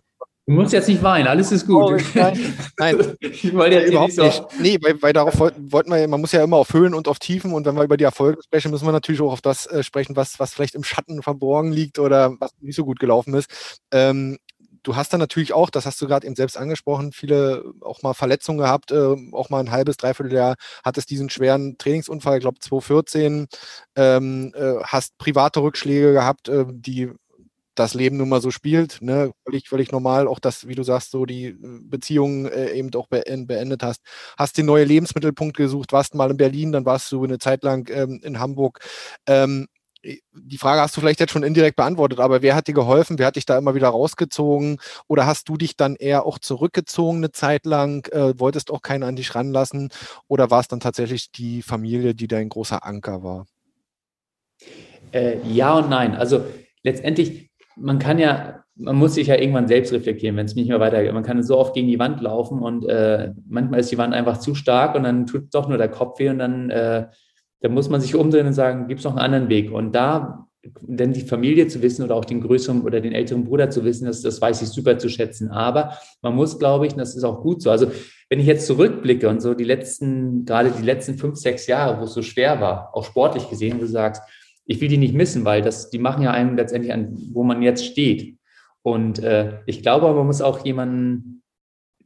Speaker 1: Du musst jetzt nicht weinen, alles ist gut. Oh,
Speaker 3: nein, nein. (laughs) ich wollte jetzt überhaupt nicht. So. Nee, weil, weil darauf wollten wir, man muss ja immer auf Höhen und auf Tiefen und wenn wir über die Erfolge sprechen, müssen wir natürlich auch auf das äh, sprechen, was, was vielleicht im Schatten verborgen liegt oder was nicht so gut gelaufen ist. Ähm, du hast dann natürlich auch, das hast du gerade eben selbst angesprochen, viele auch mal Verletzungen gehabt, äh, auch mal ein halbes, dreiviertel Jahr hattest diesen schweren Trainingsunfall, ich glaube 2014, ähm, äh, hast private Rückschläge gehabt, äh, die das Leben nun mal so spielt, ne, völlig, völlig normal, auch das, wie du sagst, so die äh, Beziehungen äh, eben auch beendet hast. Hast den neuen Lebensmittelpunkt gesucht, warst mal in Berlin, dann warst du eine Zeit lang ähm, in Hamburg. Ähm, die Frage hast du vielleicht jetzt schon indirekt beantwortet, aber wer hat dir geholfen? Wer hat dich da immer wieder rausgezogen? Oder hast du dich dann eher auch zurückgezogen eine Zeit lang, äh, wolltest auch keinen an dich ranlassen? Oder war es dann tatsächlich die Familie, die dein großer Anker war?
Speaker 1: Äh, ja und nein. Also letztendlich man kann ja, man muss sich ja irgendwann selbst reflektieren, wenn es nicht mehr weitergeht. Man kann so oft gegen die Wand laufen und äh, manchmal ist die Wand einfach zu stark und dann tut doch nur der Kopf weh und dann, äh, dann muss man sich umdrehen und sagen, gibt es noch einen anderen Weg? Und da denn die Familie zu wissen oder auch den größeren oder den älteren Bruder zu wissen, das, das weiß ich super zu schätzen. Aber man muss, glaube ich, und das ist auch gut so. Also wenn ich jetzt zurückblicke und so die letzten, gerade die letzten fünf, sechs Jahre, wo es so schwer war, auch sportlich gesehen, wo du sagst, ich will die nicht missen, weil das, die machen ja einen letztendlich an, wo man jetzt steht. Und äh, ich glaube, man muss auch jemanden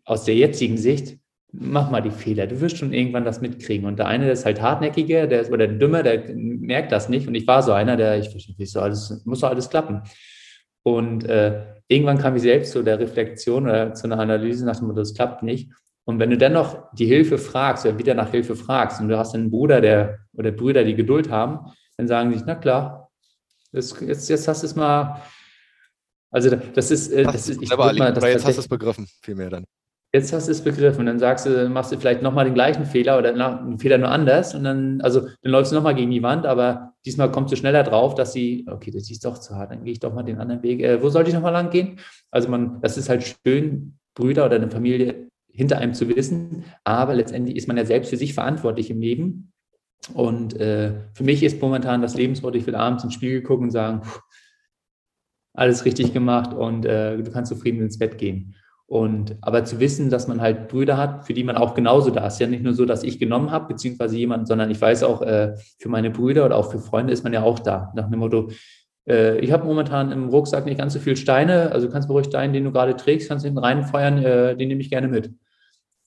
Speaker 1: aus der jetzigen Sicht mach mal die Fehler. Du wirst schon irgendwann das mitkriegen. Und der eine, der ist halt hartnäckiger, der ist, oder der Dümmer, der merkt das nicht. Und ich war so einer, der, ich verstehe, so alles, muss doch alles klappen. Und äh, irgendwann kam ich selbst zu der Reflexion oder zu einer Analyse nach dem Motto, das klappt nicht. Und wenn du dann noch die Hilfe fragst oder wieder nach Hilfe fragst und du hast einen Bruder, der oder Brüder, die Geduld haben, dann sagen sie, na klar, das, jetzt, jetzt hast du es mal. Also das ist,
Speaker 3: äh, das ist, ich mal, das jetzt hast du es begriffen, vielmehr dann.
Speaker 1: Jetzt hast du es begriffen. Und dann sagst du, machst du vielleicht nochmal den gleichen Fehler oder einen Fehler nur anders. Und dann, also dann läufst du nochmal gegen die Wand, aber diesmal kommst du schneller drauf, dass sie, okay, das ist doch zu hart, dann gehe ich doch mal den anderen Weg. Äh, wo sollte ich nochmal lang gehen? Also man, das ist halt schön, Brüder oder eine Familie hinter einem zu wissen, aber letztendlich ist man ja selbst für sich verantwortlich im Leben. Und äh, für mich ist momentan das Lebenswort, ich will abends ins Spiegel gucken und sagen, pff, alles richtig gemacht und äh, du kannst zufrieden ins Bett gehen. Und aber zu wissen, dass man halt Brüder hat, für die man auch genauso da ist. Ja nicht nur so, dass ich genommen habe, beziehungsweise jemand, sondern ich weiß auch, äh, für meine Brüder oder auch für Freunde ist man ja auch da. Nach dem Motto, äh, ich habe momentan im Rucksack nicht ganz so viel Steine, also kannst du ruhig Stein, den du gerade trägst, kannst du hinten reinfeuern, äh, den nehme ich gerne mit.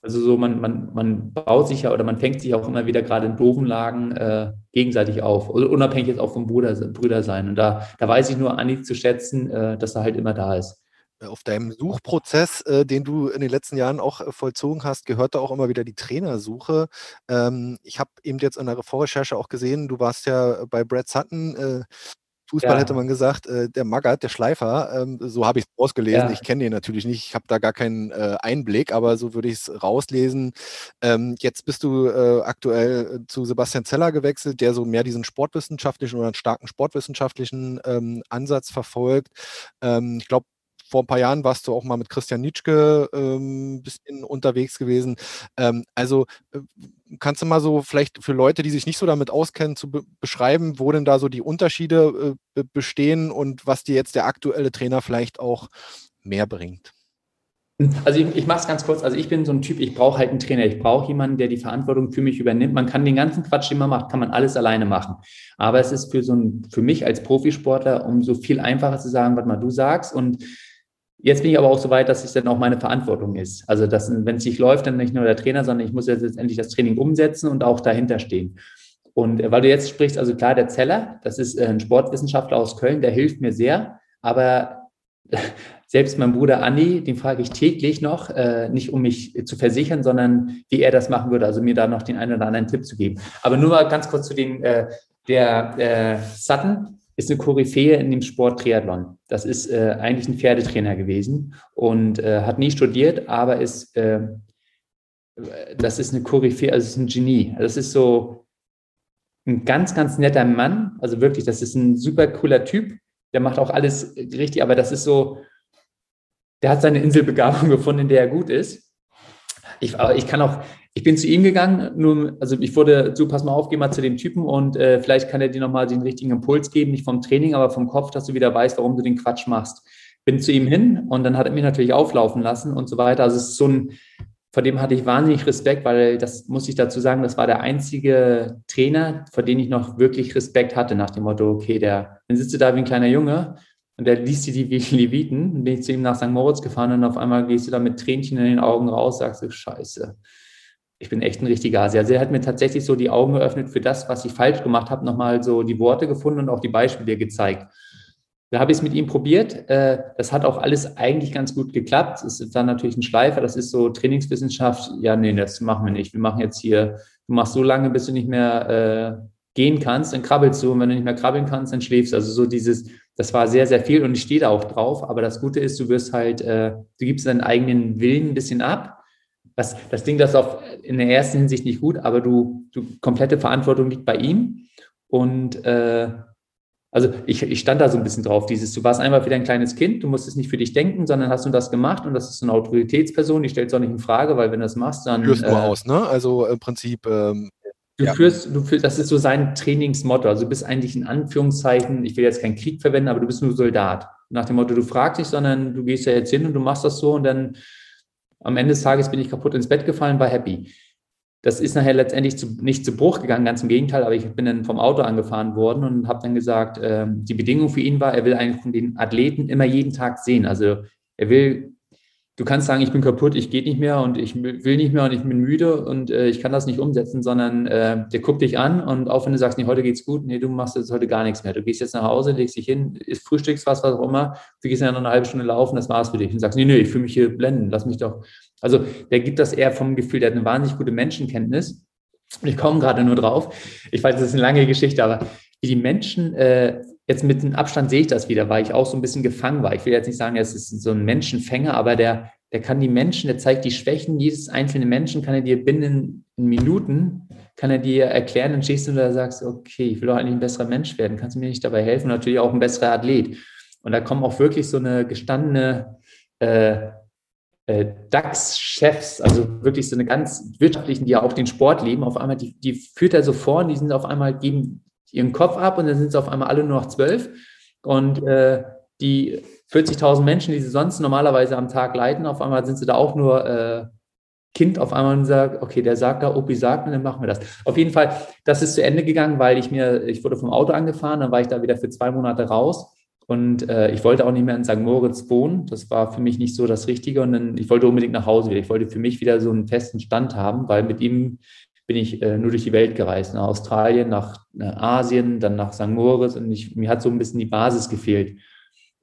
Speaker 1: Also so, man, man, man baut sich ja oder man fängt sich auch immer wieder gerade in doofen Lagen äh, gegenseitig auf. Also unabhängig jetzt auch vom Bruder, Brüder sein. Und da, da weiß ich nur Anni zu schätzen, äh, dass er halt immer da ist.
Speaker 3: Äh, auf deinem Suchprozess, äh, den du in den letzten Jahren auch äh, vollzogen hast, gehört da auch immer wieder die Trainersuche. Ähm, ich habe eben jetzt in der Vorrecherche auch gesehen, du warst ja bei Brad Sutton. Äh, Fußball ja. hätte man gesagt, äh, der Magath, der Schleifer, ähm, so habe ich es rausgelesen. Ja. Ich kenne den natürlich nicht, ich habe da gar keinen äh, Einblick, aber so würde ich es rauslesen. Ähm, jetzt bist du aktuell zu Sebastian Zeller gewechselt, der so mehr diesen sportwissenschaftlichen oder einen starken sportwissenschaftlichen ähm, Ansatz verfolgt. Ähm, ich glaube, vor ein paar Jahren warst du auch mal mit Christian Nitschke ein ähm, bisschen unterwegs gewesen. Ähm, also äh, kannst du mal so vielleicht für Leute, die sich nicht so damit auskennen, zu be beschreiben, wo denn da so die Unterschiede äh, bestehen und was dir jetzt der aktuelle Trainer vielleicht auch mehr bringt?
Speaker 1: Also ich, ich mache es ganz kurz. Also ich bin so ein Typ, ich brauche halt einen Trainer. Ich brauche jemanden, der die Verantwortung für mich übernimmt. Man kann den ganzen Quatsch, den man macht, kann man alles alleine machen. Aber es ist für so ein, für mich als Profisportler umso viel einfacher zu sagen, was mal du sagst und Jetzt bin ich aber auch so weit, dass es dann auch meine Verantwortung ist. Also, dass, wenn es nicht läuft, dann nicht nur der Trainer, sondern ich muss jetzt letztendlich das Training umsetzen und auch dahinter stehen. Und äh, weil du jetzt sprichst, also klar, der Zeller, das ist äh, ein Sportwissenschaftler aus Köln, der hilft mir sehr, aber (laughs) selbst mein Bruder Andi, den frage ich täglich noch, äh, nicht um mich zu versichern, sondern wie er das machen würde, also mir da noch den einen oder anderen Tipp zu geben. Aber nur mal ganz kurz zu dem, äh, der äh, Sutton, ist eine Koryphäe in dem Sport Triathlon. Das ist äh, eigentlich ein Pferdetrainer gewesen und äh, hat nie studiert, aber ist, äh, das ist eine Koryphäe, also ist ein Genie. Das ist so ein ganz, ganz netter Mann. Also wirklich, das ist ein super cooler Typ. Der macht auch alles richtig, aber das ist so, der hat seine Inselbegabung (laughs) gefunden, in der er gut ist. Ich, aber ich kann auch, ich bin zu ihm gegangen, nur, also ich wurde, so pass mal auf, geh mal zu dem Typen und äh, vielleicht kann er dir nochmal den richtigen Impuls geben, nicht vom Training, aber vom Kopf, dass du wieder weißt, warum du den Quatsch machst. Bin zu ihm hin und dann hat er mich natürlich auflaufen lassen und so weiter. Also es ist so ein, vor dem hatte ich wahnsinnig Respekt, weil das muss ich dazu sagen, das war der einzige Trainer, vor dem ich noch wirklich Respekt hatte, nach dem Motto, okay, der, dann sitzt du da wie ein kleiner Junge und der liest dir die Leviten. Dann bin ich zu ihm nach St. Moritz gefahren und auf einmal gehst du da mit Tränchen in den Augen raus, sagst du, Scheiße ich bin echt ein richtiger Asi. Also er hat mir tatsächlich so die Augen geöffnet für das, was ich falsch gemacht habe, nochmal so die Worte gefunden und auch die Beispiele gezeigt. Da habe ich es mit ihm probiert. Äh, das hat auch alles eigentlich ganz gut geklappt. Es ist dann natürlich ein Schleifer, das ist so Trainingswissenschaft. Ja, nee, das machen wir nicht. Wir machen jetzt hier, du machst so lange, bis du nicht mehr äh, gehen kannst, dann krabbelst du und wenn du nicht mehr krabbeln kannst, dann schläfst du. Also so dieses, das war sehr, sehr viel und ich stehe da auch drauf. Aber das Gute ist, du wirst halt, äh, du gibst deinen eigenen Willen ein bisschen ab das, das Ding, das ist auf, in der ersten Hinsicht nicht gut, aber du, du komplette Verantwortung liegt bei ihm. Und äh, also ich, ich stand da so ein bisschen drauf, dieses, du warst einmal wieder ein kleines Kind, du musstest nicht für dich denken, sondern hast du das gemacht und das ist eine Autoritätsperson, die stellt es auch nicht in Frage, weil wenn du das machst, dann.
Speaker 3: Führst äh, nur aus, ne? Also im Prinzip. Ähm
Speaker 1: Du ja. führst, du führst, das ist so sein Trainingsmotto. Also du bist eigentlich in Anführungszeichen, ich will jetzt keinen Krieg verwenden, aber du bist nur Soldat. Nach dem Motto, du fragst nicht, sondern du gehst ja jetzt hin und du machst das so und dann am Ende des Tages bin ich kaputt ins Bett gefallen, war happy. Das ist nachher letztendlich zu, nicht zu Bruch gegangen, ganz im Gegenteil, aber ich bin dann vom Auto angefahren worden und habe dann gesagt, äh, die Bedingung für ihn war, er will eigentlich den Athleten immer jeden Tag sehen. Also er will du kannst sagen, ich bin kaputt, ich gehe nicht mehr und ich will nicht mehr und ich bin müde und äh, ich kann das nicht umsetzen, sondern äh, der guckt dich an und auch wenn du sagst, nee, heute geht's gut, nee, du machst jetzt heute gar nichts mehr. Du gehst jetzt nach Hause, legst dich hin, isst frühstückst was, was auch immer, du gehst ja noch eine halbe Stunde laufen, das war's für dich und sagst, nee, nee, ich fühle mich hier blenden, lass mich doch. Also der gibt das eher vom Gefühl, der hat eine wahnsinnig gute Menschenkenntnis. Ich komme gerade nur drauf. Ich weiß, das ist eine lange Geschichte, aber wie die Menschen äh, jetzt mit dem Abstand sehe ich das wieder, weil ich auch so ein bisschen gefangen war. Ich will jetzt nicht sagen, er ist so ein Menschenfänger, aber der, der kann die Menschen, der zeigt die Schwächen jedes einzelnen Menschen, kann er dir binnen Minuten, kann er dir erklären, dann stehst du da und sagst, okay, ich will doch eigentlich ein besserer Mensch werden, kannst du mir nicht dabei helfen? Natürlich auch ein besserer Athlet. Und da kommen auch wirklich so eine gestandene äh, äh, DAX-Chefs, also wirklich so eine ganz wirtschaftlichen, die ja auch den Sport leben, auf einmal, die, die führt er so vor und die sind auf einmal, geben ihren Kopf ab und dann sind sie auf einmal alle nur noch zwölf. Und äh, die 40.000 Menschen, die sie sonst normalerweise am Tag leiten, auf einmal sind sie da auch nur äh, Kind auf einmal und sagt, okay, der sagt da, Opi sagt, und dann machen wir das. Auf jeden Fall, das ist zu Ende gegangen, weil ich mir, ich wurde vom Auto angefahren, dann war ich da wieder für zwei Monate raus und äh, ich wollte auch nicht mehr in St. Moritz wohnen. Das war für mich nicht so das Richtige und dann, ich wollte unbedingt nach Hause wieder. Ich wollte für mich wieder so einen festen Stand haben, weil mit ihm bin ich äh, nur durch die Welt gereist, nach Australien, nach, nach Asien, dann nach St. Moritz und ich, mir hat so ein bisschen die Basis gefehlt.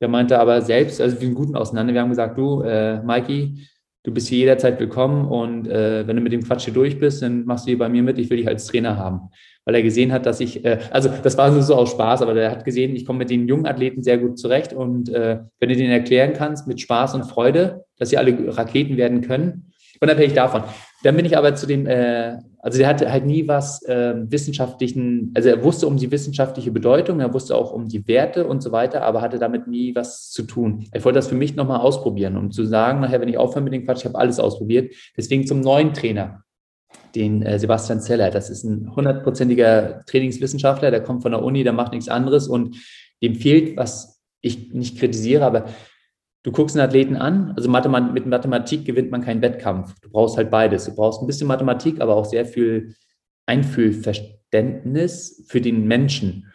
Speaker 1: Der meinte aber selbst, also wir sind guten auseinander, wir haben gesagt, du, äh, Mikey, du bist hier jederzeit willkommen und äh, wenn du mit dem Quatsch hier durch bist, dann machst du hier bei mir mit, ich will dich als Trainer haben. Weil er gesehen hat, dass ich, äh, also das war so aus Spaß, aber der hat gesehen, ich komme mit den jungen Athleten sehr gut zurecht und äh, wenn du denen erklären kannst mit Spaß und Freude, dass sie alle Raketen werden können, unabhängig davon. Dann bin ich aber zu dem, äh, also der hatte halt nie was äh, wissenschaftlichen, also er wusste um die wissenschaftliche Bedeutung, er wusste auch um die Werte und so weiter, aber hatte damit nie was zu tun. Ich wollte das für mich nochmal ausprobieren, um zu sagen, nachher, wenn ich aufhöre mit dem Quatsch, ich habe alles ausprobiert. Deswegen zum neuen Trainer, den äh, Sebastian Zeller. Das ist ein hundertprozentiger Trainingswissenschaftler, der kommt von der Uni, der macht nichts anderes und dem fehlt, was ich nicht kritisiere, aber Du guckst einen Athleten an, also Mathemat mit Mathematik gewinnt man keinen Wettkampf. Du brauchst halt beides. Du brauchst ein bisschen Mathematik, aber auch sehr viel Einfühlverständnis für den Menschen.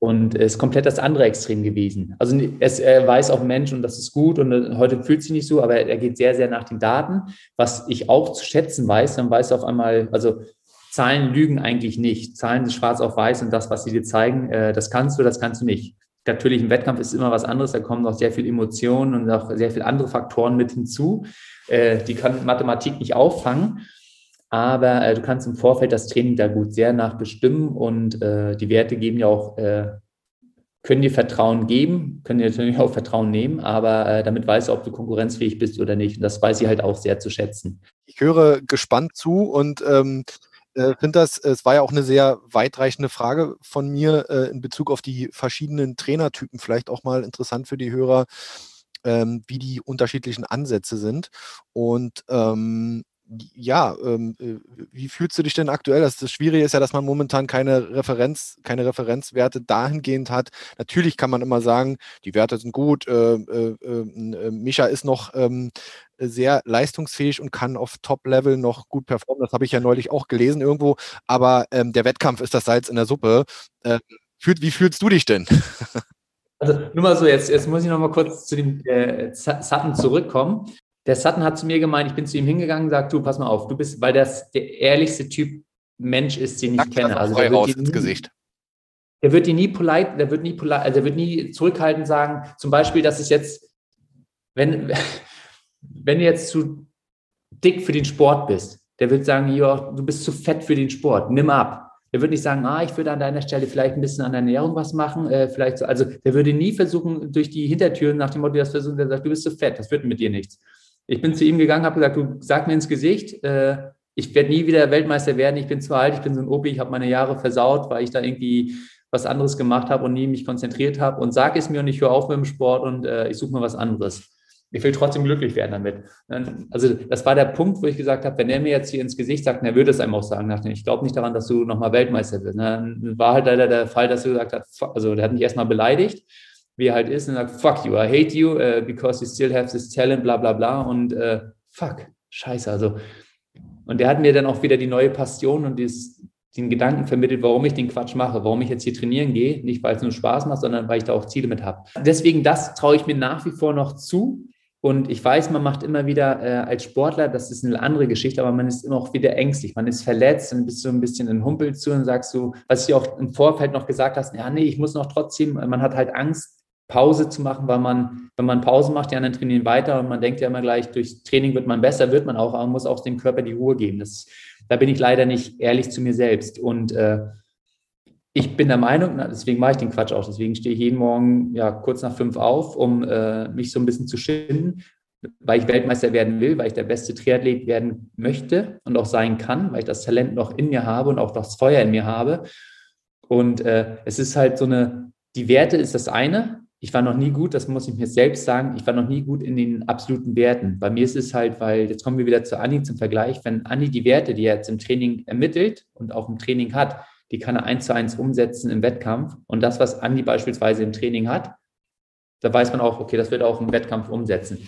Speaker 1: Und es ist komplett das andere Extrem gewesen. Also es, er weiß auch Mensch und das ist gut und heute fühlt sich nicht so, aber er geht sehr, sehr nach den Daten. Was ich auch zu schätzen weiß, dann weiß er auf einmal, also Zahlen lügen eigentlich nicht. Zahlen sind schwarz auf weiß und das, was sie dir zeigen, äh, das kannst du, das kannst du nicht natürlich ein Wettkampf ist immer was anderes, da kommen noch sehr viel Emotionen und auch sehr viele andere Faktoren mit hinzu. Äh, die kann Mathematik nicht auffangen, aber äh, du kannst im Vorfeld das Training da gut sehr nach bestimmen und äh, die Werte geben ja auch, können dir Vertrauen geben, können dir natürlich auch Vertrauen nehmen, aber damit weißt du, ob du konkurrenzfähig bist oder nicht. Und das weiß ich halt auch sehr zu schätzen.
Speaker 3: Ich höre gespannt zu und ähm, äh, finde das, es war ja auch eine sehr weitreichende Frage von mir äh, in Bezug auf die verschiedenen Trainertypen, vielleicht auch mal interessant für die Hörer, ähm, wie die unterschiedlichen Ansätze sind. Und ähm, ja, ähm, äh, wie fühlst du dich denn aktuell? Das, das, Schwierige ist ja, dass man momentan keine Referenz, keine Referenzwerte dahingehend hat. Natürlich kann man immer sagen, die Werte sind gut, äh, äh, äh, Micha ist noch ähm, sehr leistungsfähig und kann auf Top-Level noch gut performen. Das habe ich ja neulich auch gelesen irgendwo. Aber ähm, der Wettkampf ist das Salz in der Suppe. Äh, fühlt, wie fühlst du dich denn?
Speaker 1: Also nur mal so, jetzt, jetzt muss ich noch mal kurz zu dem äh, Sutton zurückkommen. Der Sutton hat zu mir gemeint, ich bin zu ihm hingegangen und gesagt, du, pass mal auf, du bist, weil das der ehrlichste Typ Mensch ist, den ich Sag kenne.
Speaker 3: Also der wird, ins Gesicht.
Speaker 1: der wird dir nie polite, der wird nie polite, also der wird nie zurückhaltend sagen, zum Beispiel, dass es jetzt, wenn, (laughs) wenn du jetzt zu dick für den Sport bist, der wird sagen, ja, du bist zu fett für den Sport, nimm ab. Der würde nicht sagen, ah, ich würde an deiner Stelle vielleicht ein bisschen an der Ernährung was machen, äh, vielleicht so. Also der würde nie versuchen, durch die Hintertüren nach dem Motto, das versuchen, der sagt, du bist zu fett, das wird mit dir nichts. Ich bin zu ihm gegangen, habe gesagt, du sag mir ins Gesicht, äh, ich werde nie wieder Weltmeister werden, ich bin zu alt, ich bin so ein Opi, ich habe meine Jahre versaut, weil ich da irgendwie was anderes gemacht habe und nie mich konzentriert habe und sag es mir und ich höre auf mit dem Sport und äh, ich suche mir was anderes. ich will trotzdem glücklich werden damit. Also das war der Punkt, wo ich gesagt habe, wenn er mir jetzt hier ins Gesicht sagt, er würde es einem auch sagen, ich glaube nicht daran, dass du nochmal Weltmeister wirst. Dann war halt leider der Fall, dass er gesagt hat, also der hat mich erstmal beleidigt, wie er halt ist, und sagt, fuck you, I hate you, uh, because you still have this talent, bla bla bla. Und uh, fuck, scheiße. Also, und der hat mir dann auch wieder die neue Passion und dieses, den Gedanken vermittelt, warum ich den Quatsch mache, warum ich jetzt hier trainieren gehe. Nicht, weil es nur Spaß macht, sondern weil ich da auch Ziele mit habe. Deswegen, das traue ich mir nach wie vor noch zu. Und ich weiß, man macht immer wieder äh, als Sportler, das ist eine andere Geschichte, aber man ist immer auch wieder ängstlich. Man ist verletzt und bist so ein bisschen in Humpel zu und sagst so, was du auch im Vorfeld noch gesagt hast, ja, nee, ich muss noch trotzdem, man hat halt Angst, Pause zu machen, weil man, wenn man Pause macht, die anderen trainieren weiter und man denkt ja immer gleich, durch Training wird man besser, wird man auch, aber man muss auch dem Körper die Ruhe geben. Das, da bin ich leider nicht ehrlich zu mir selbst. Und äh, ich bin der Meinung, deswegen mache ich den Quatsch auch, deswegen stehe ich jeden Morgen ja kurz nach fünf auf, um äh, mich so ein bisschen zu schinden, weil ich Weltmeister werden will, weil ich der beste Triathlet werden möchte und auch sein kann, weil ich das Talent noch in mir habe und auch das Feuer in mir habe. Und äh, es ist halt so eine, die Werte ist das eine. Ich war noch nie gut, das muss ich mir selbst sagen, ich war noch nie gut in den absoluten Werten. Bei mir ist es halt, weil, jetzt kommen wir wieder zu Anni zum Vergleich, wenn Anni die Werte, die er jetzt im Training ermittelt und auch im Training hat, die kann er eins zu eins umsetzen im Wettkampf. Und das, was Andi beispielsweise im Training hat, da weiß man auch, okay, das wird er auch im Wettkampf umsetzen.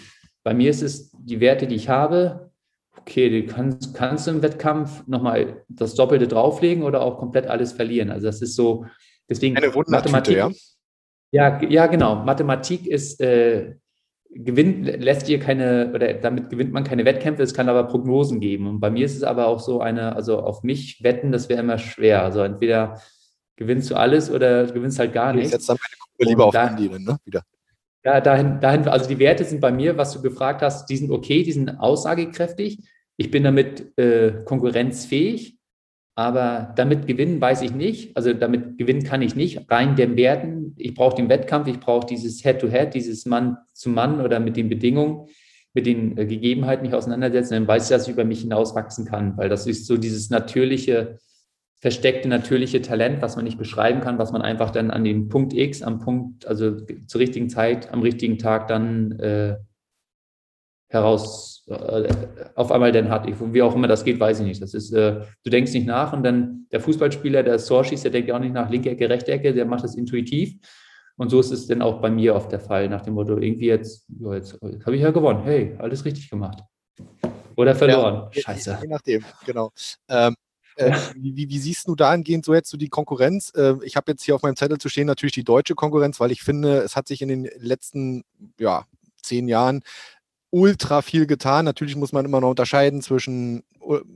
Speaker 1: Bei mir ist es die Werte, die ich habe, okay, du kannst, kannst du im Wettkampf nochmal das Doppelte drauflegen oder auch komplett alles verlieren. Also das ist so, deswegen
Speaker 3: Eine Mathematik. Ja?
Speaker 1: Ja, ja, genau. Mathematik ist äh, gewinnt, lässt dir keine, oder damit gewinnt man keine Wettkämpfe, es kann aber Prognosen geben. Und bei mir ist es aber auch so eine, also auf mich wetten, das wäre immer schwer. Also entweder gewinnst du alles oder du gewinnst halt gar nichts.
Speaker 3: Jetzt dann meine Gruppe lieber auf Handy, ne? Wieder.
Speaker 1: Ja, dahin, dahin, also die Werte sind bei mir, was du gefragt hast, die sind okay, die sind aussagekräftig. Ich bin damit äh, konkurrenzfähig. Aber damit gewinnen weiß ich nicht. Also damit gewinnen kann ich nicht. Rein den Werten. Ich brauche den Wettkampf, ich brauche dieses Head-to-Head, -Head, dieses Mann zu Mann oder mit den Bedingungen, mit den äh, Gegebenheiten mich auseinandersetzen. Dann weiß ich, dass ich über mich hinauswachsen kann, weil das ist so dieses natürliche, versteckte, natürliche Talent, was man nicht beschreiben kann, was man einfach dann an dem Punkt X, am Punkt, also zur richtigen Zeit, am richtigen Tag dann äh, heraus äh, auf einmal dann hat. Wie auch immer das geht, weiß ich nicht. Das ist, äh, du denkst nicht nach und dann der Fußballspieler, der Tor schießt, der denkt ja auch nicht nach linke Ecke, rechte Ecke, der macht das intuitiv. Und so ist es dann auch bei mir oft der Fall, nach dem Motto, irgendwie jetzt, ja, jetzt, jetzt habe ich ja gewonnen. Hey, alles richtig gemacht. Oder verloren.
Speaker 3: Ja, Scheiße. Je nachdem, genau. Ähm, äh, wie, wie, siehst du dahingehend so jetzt so die Konkurrenz? Äh, ich habe jetzt hier auf meinem Zettel zu stehen natürlich die deutsche Konkurrenz, weil ich finde, es hat sich in den letzten ja, zehn Jahren ultra viel getan. Natürlich muss man immer noch unterscheiden zwischen,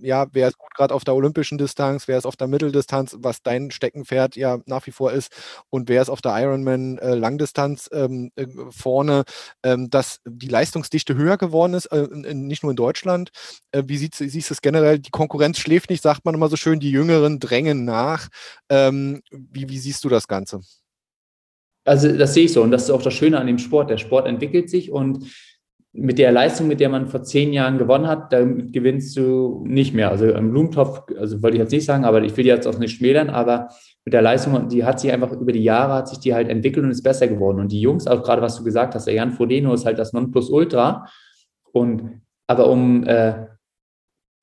Speaker 3: ja, wer ist gut gerade auf der olympischen Distanz, wer ist auf der Mitteldistanz, was dein Steckenpferd ja nach wie vor ist, und wer ist auf der Ironman äh, Langdistanz ähm, äh, vorne, ähm, dass die Leistungsdichte höher geworden ist, äh, nicht nur in Deutschland. Äh, wie siehst, siehst du es generell? Die Konkurrenz schläft nicht, sagt man immer so schön, die Jüngeren drängen nach. Ähm, wie, wie siehst du das Ganze?
Speaker 1: Also das sehe ich so und das ist auch das Schöne an dem Sport. Der Sport entwickelt sich und mit der Leistung, mit der man vor zehn Jahren gewonnen hat, damit gewinnst du nicht mehr. Also im Blumentopf, also wollte ich jetzt nicht sagen, aber ich will jetzt auch nicht schmälern, aber mit der Leistung, die hat sich einfach über die Jahre, hat sich die halt entwickelt und ist besser geworden. Und die Jungs, auch gerade was du gesagt hast, der Jan Frodeno ist halt das Nonplusultra. Und aber um, äh,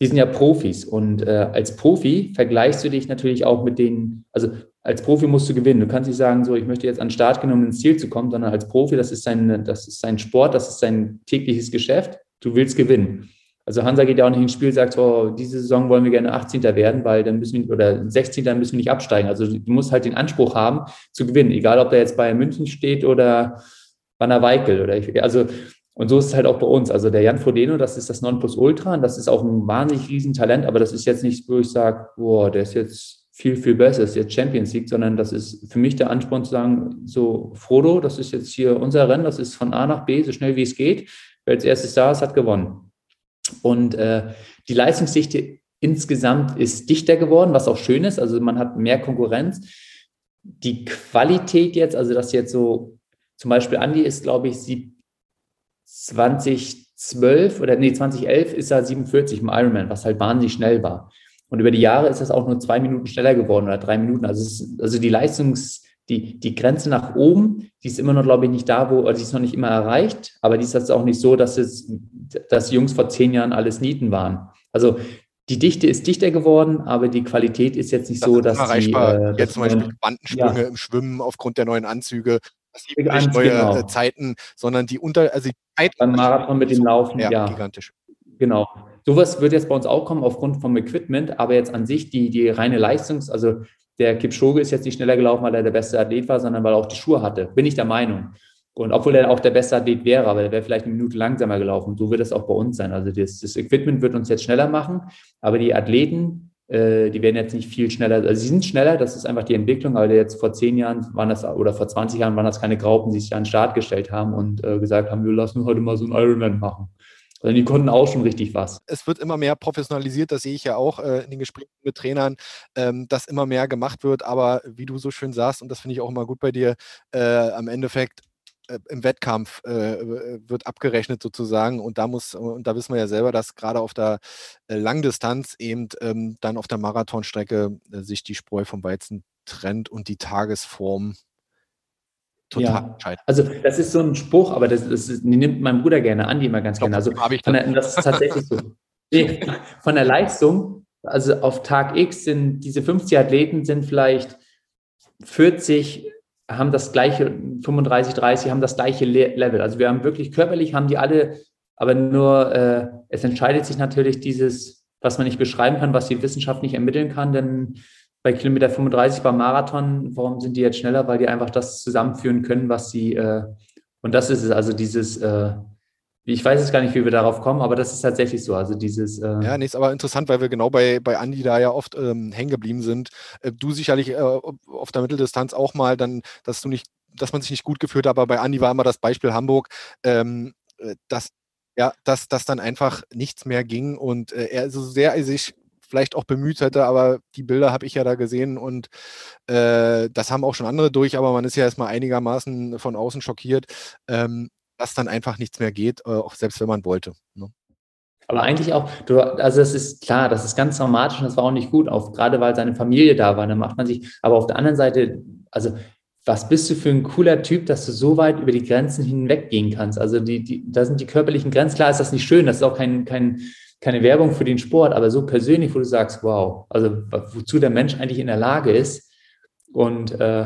Speaker 1: die sind ja Profis und äh, als Profi vergleichst du dich natürlich auch mit den, also als Profi musst du gewinnen. Du kannst nicht sagen, so, ich möchte jetzt an den Start gehen, um ins Ziel zu kommen, sondern als Profi, das ist sein, das ist sein Sport, das ist sein tägliches Geschäft. Du willst gewinnen. Also Hansa geht ja auch nicht ins Spiel sagt, oh, diese Saison wollen wir gerne 18. werden, weil dann müssen wir, oder 16. dann müssen wir nicht absteigen. Also du musst halt den Anspruch haben, zu gewinnen, egal ob der jetzt bei München steht oder Wanner Weikel oder ich, also und so ist es halt auch bei uns. Also der Jan Frodeno, das ist das Nonplusultra und das ist auch ein wahnsinnig Riesentalent, aber das ist jetzt nicht, wo ich sage, boah, der ist jetzt viel, viel besser ist jetzt Champions League, sondern das ist für mich der Ansporn zu sagen, so Frodo, das ist jetzt hier unser Rennen, das ist von A nach B, so schnell wie es geht. Wer als erstes da ist, hat gewonnen. Und äh, die Leistungsdichte insgesamt ist dichter geworden, was auch schön ist. Also man hat mehr Konkurrenz. Die Qualität jetzt, also das jetzt so, zum Beispiel Andi ist, glaube ich, 2012 oder nee, 2011 ist er 47 im Ironman, was halt wahnsinnig schnell war. Und über die Jahre ist das auch nur zwei Minuten schneller geworden oder drei Minuten. Also, ist, also die Leistungs, die, die Grenze nach oben, die ist immer noch, glaube ich, nicht da, wo, also die ist noch nicht immer erreicht, aber die ist jetzt auch nicht so, dass es, dass die Jungs vor zehn Jahren alles Nieten waren. Also die Dichte ist dichter geworden, aber die Qualität ist jetzt nicht das so, dass
Speaker 3: erreichbar. Die, äh, jetzt zum Beispiel Bandensprünge ja. im Schwimmen aufgrund der neuen Anzüge, das sind nicht neue genau. Äh, Zeiten, sondern die unter, also die
Speaker 1: Zeit beim Marathon mit dem Laufen, ja, ja, gigantisch. Genau. Sowas wird jetzt bei uns auch kommen aufgrund vom Equipment, aber jetzt an sich die, die reine Leistungs-, also der Kipchoge ist jetzt nicht schneller gelaufen, weil er der beste Athlet war, sondern weil er auch die Schuhe hatte. Bin ich der Meinung. Und obwohl er auch der beste Athlet wäre, aber er wäre vielleicht eine Minute langsamer gelaufen. So wird es auch bei uns sein. Also das, das Equipment wird uns jetzt schneller machen, aber die Athleten, äh, die werden jetzt nicht viel schneller. Also sie sind schneller, das ist einfach die Entwicklung, aber jetzt vor zehn Jahren waren das oder vor 20 Jahren waren das keine Graupen, die sich an den Start gestellt haben und äh, gesagt haben, wir lassen heute mal so ein Ironman machen. Sondern die konnten auch schon richtig was.
Speaker 3: Es wird immer mehr professionalisiert, das sehe ich ja auch äh, in den Gesprächen mit Trainern, ähm, dass immer mehr gemacht wird. Aber wie du so schön sagst, und das finde ich auch immer gut bei dir, äh, am Endeffekt äh, im Wettkampf äh, wird abgerechnet sozusagen und da muss, und da wissen wir ja selber, dass gerade auf der äh, Langdistanz eben ähm, dann auf der Marathonstrecke äh, sich die Spreu vom Weizen trennt und die Tagesform
Speaker 1: total ja. entscheidend. Also das ist so ein Spruch, aber das, das ist, nimmt mein Bruder gerne an, die immer ganz gerne. Also
Speaker 3: ich von der,
Speaker 1: das ist tatsächlich so. (laughs) von der Leistung, also auf Tag X sind diese 50 Athleten sind vielleicht 40 haben das gleiche, 35, 30 haben das gleiche Level. Also wir haben wirklich körperlich haben die alle, aber nur äh, es entscheidet sich natürlich dieses, was man nicht beschreiben kann, was die Wissenschaft nicht ermitteln kann, denn bei Kilometer 35 beim Marathon, warum sind die jetzt schneller? Weil die einfach das zusammenführen können, was sie, äh, und das ist es, also dieses, äh, ich weiß jetzt gar nicht, wie wir darauf kommen, aber das ist tatsächlich so. Also dieses.
Speaker 3: Äh ja, nee, ist aber interessant, weil wir genau bei, bei Andi da ja oft ähm, hängen geblieben sind. Äh, du sicherlich äh, auf der Mitteldistanz auch mal, dann, dass du nicht, dass man sich nicht gut gefühlt hat, aber bei Andi war immer das Beispiel Hamburg, ähm, äh, dass ja, dass, dass dann einfach nichts mehr ging und äh, er so sehr sich vielleicht auch bemüht hätte, aber die Bilder habe ich ja da gesehen und äh, das haben auch schon andere durch, aber man ist ja erstmal einigermaßen von außen schockiert. Ähm, dass dann einfach nichts mehr geht, äh, auch selbst wenn man wollte. Ne?
Speaker 1: Aber eigentlich auch, du, also das ist klar, das ist ganz dramatisch und das war auch nicht gut, auch gerade weil seine Familie da war, dann macht man sich, aber auf der anderen Seite, also was bist du für ein cooler Typ, dass du so weit über die Grenzen hinweggehen kannst? Also die, die, da sind die körperlichen Grenzen, klar ist das nicht schön, das ist auch kein, kein, keine Werbung für den Sport, aber so persönlich, wo du sagst, wow, also wozu der Mensch eigentlich in der Lage ist und äh,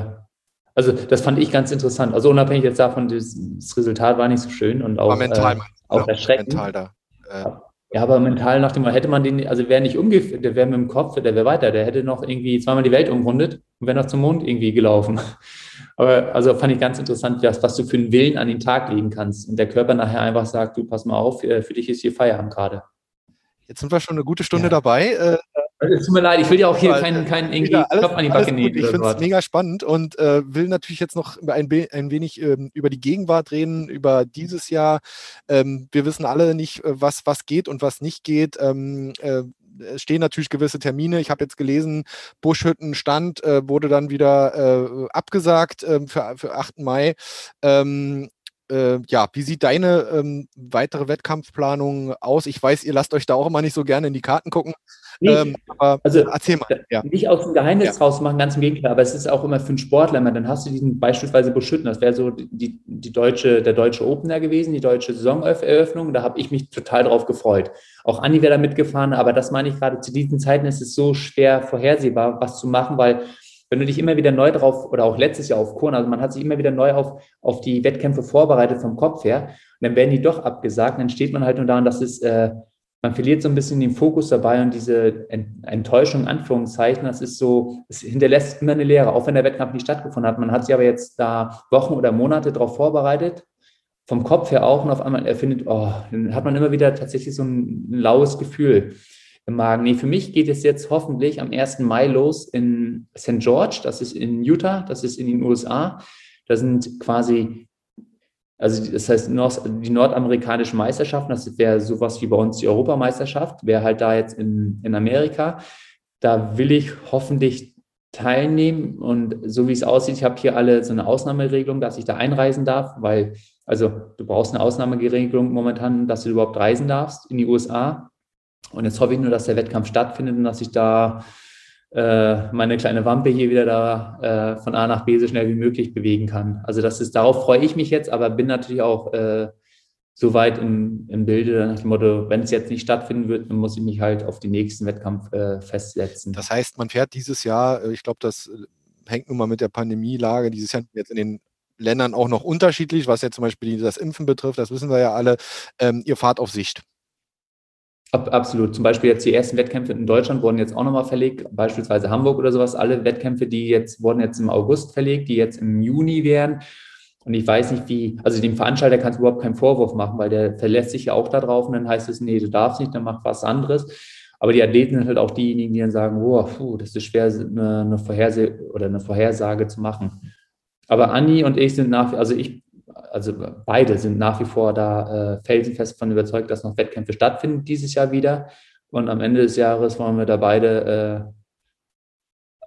Speaker 1: also das fand ich ganz interessant. Also unabhängig jetzt davon, das, das Resultat war nicht so schön und auch,
Speaker 3: mental,
Speaker 1: äh, auch erschreckend.
Speaker 3: Mental da.
Speaker 1: Äh. Ja, aber mental nach dem hätte man den, also wäre nicht umgeführt, der wäre mit dem Kopf, der wäre weiter, der hätte noch irgendwie zweimal die Welt umrundet und wäre noch zum Mond irgendwie gelaufen. (laughs) Aber also fand ich ganz interessant, was, was du für einen Willen an den Tag legen kannst. Und der Körper nachher einfach sagt, du pass mal auf, für dich ist hier Feierabend gerade.
Speaker 3: Jetzt sind wir schon eine gute Stunde ja. dabei. Äh,
Speaker 1: es tut mir leid, ich will ja auch hier keinen, keinen irgendwie ja, alles, Kopf an die Backe nehmen.
Speaker 3: Ich finde es mega spannend und äh, will natürlich jetzt noch ein, ein wenig ähm, über die Gegenwart reden, über dieses Jahr. Ähm, wir wissen alle nicht, äh, was, was geht und was nicht geht. Ähm, äh, es stehen natürlich gewisse Termine. Ich habe jetzt gelesen, Buschhüttenstand äh, wurde dann wieder äh, abgesagt äh, für, für 8. Mai. Ähm, äh, ja, wie sieht deine ähm, weitere Wettkampfplanung aus? Ich weiß, ihr lasst euch da auch immer nicht so gerne in die Karten gucken.
Speaker 1: Nicht, ähm, aber also erzähl mal. Ja. Nicht aus dem Geheimnis ja. draus machen, ganz im Gegenteil, aber es ist auch immer für einen Sportler, dann hast du diesen beispielsweise Buschütten, das wäre so die, die deutsche, der deutsche Opener gewesen, die deutsche Saisoneröffnung, da habe ich mich total drauf gefreut. Auch Andi wäre da mitgefahren, aber das meine ich gerade, zu diesen Zeiten ist es so schwer vorhersehbar, was zu machen, weil wenn du dich immer wieder neu drauf, oder auch letztes Jahr auf Korn, also man hat sich immer wieder neu auf, auf die Wettkämpfe vorbereitet vom Kopf her, und dann werden die doch abgesagt, dann steht man halt nur daran, dass es, äh, man verliert so ein bisschen den Fokus dabei und diese Enttäuschung, Anführungszeichen, das ist so, es hinterlässt immer eine Lehre, auch wenn der Wettkampf nicht stattgefunden hat. Man hat sich aber jetzt da Wochen oder Monate darauf vorbereitet, vom Kopf her auch, und auf einmal erfindet, oh, dann hat man immer wieder tatsächlich so ein laues Gefühl im Magen. Nee, für mich geht es jetzt hoffentlich am 1. Mai los in St. George, das ist in Utah, das ist in den USA. Da sind quasi, also das heißt die nordamerikanischen Meisterschaften, das wäre sowas wie bei uns die Europameisterschaft, wäre halt da jetzt in, in Amerika. Da will ich hoffentlich teilnehmen und so wie es aussieht, ich habe hier alle so eine Ausnahmeregelung, dass ich da einreisen darf, weil, also du brauchst eine Ausnahmeregelung momentan, dass du überhaupt reisen darfst in die USA. Und jetzt hoffe ich nur, dass der Wettkampf stattfindet und dass ich da äh, meine kleine Wampe hier wieder da äh, von A nach B so schnell wie möglich bewegen kann. Also das ist, darauf freue ich mich jetzt, aber bin natürlich auch äh, so weit im, im Bilde nach dem Motto, wenn es jetzt nicht stattfinden wird, dann muss ich mich halt auf den nächsten Wettkampf äh, festsetzen.
Speaker 3: Das heißt, man fährt dieses Jahr, äh, ich glaube, das äh, hängt nun mal mit der Pandemielage dieses Jahr jetzt in den Ländern auch noch unterschiedlich, was ja zum Beispiel das Impfen betrifft, das wissen wir ja alle. Ähm, ihr fahrt auf Sicht.
Speaker 1: Absolut. Zum Beispiel jetzt die ersten Wettkämpfe in Deutschland wurden jetzt auch nochmal verlegt, beispielsweise Hamburg oder sowas. Alle Wettkämpfe, die jetzt wurden jetzt im August verlegt, die jetzt im Juni wären. Und ich weiß nicht, wie, also dem Veranstalter kannst du überhaupt keinen Vorwurf machen, weil der verlässt sich ja auch darauf und dann heißt es, nee, du darfst nicht, dann mach was anderes. Aber die Athleten sind halt auch diejenigen, die dann sagen, oh, puh, das ist schwer, eine, eine Vorhersage oder eine Vorhersage zu machen. Aber Anni und ich sind nach, also ich also beide sind nach wie vor da äh, felsenfest von überzeugt, dass noch Wettkämpfe stattfinden dieses Jahr wieder. Und am Ende des Jahres wollen wir da beide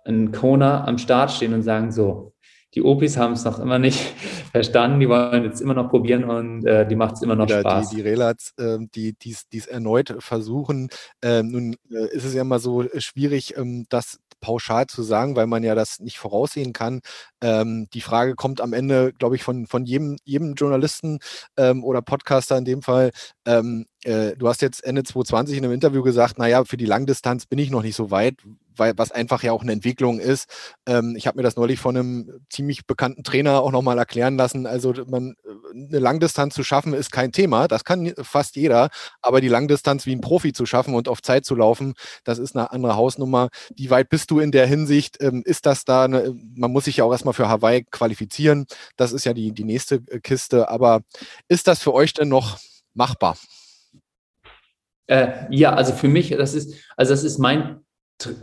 Speaker 1: äh, in Kona am Start stehen und sagen, so, die Opis haben es noch immer nicht (laughs) verstanden, die wollen jetzt immer noch probieren und äh, die macht es immer noch
Speaker 3: ja,
Speaker 1: Spaß.
Speaker 3: Die, die Relats, äh, die es erneut versuchen. Ähm, nun äh, ist es ja immer so schwierig, ähm, das pauschal zu sagen, weil man ja das nicht voraussehen kann. Ähm, die Frage kommt am Ende, glaube ich, von, von jedem, jedem Journalisten ähm, oder Podcaster in dem Fall. Ähm, äh, du hast jetzt Ende 2020 in einem Interview gesagt, naja, für die Langdistanz bin ich noch nicht so weit, weil was einfach ja auch eine Entwicklung ist. Ähm, ich habe mir das neulich von einem ziemlich bekannten Trainer auch nochmal erklären lassen. Also man, eine Langdistanz zu schaffen ist kein Thema, das kann fast jeder, aber die Langdistanz wie ein Profi zu schaffen und auf Zeit zu laufen, das ist eine andere Hausnummer. Wie weit bist du in der Hinsicht? Ähm, ist das da, eine, man muss sich ja auch erstmal für Hawaii qualifizieren, das ist ja die, die nächste äh, Kiste, aber ist das für euch denn noch machbar?
Speaker 1: Äh, ja, also für mich, das ist, also das ist mein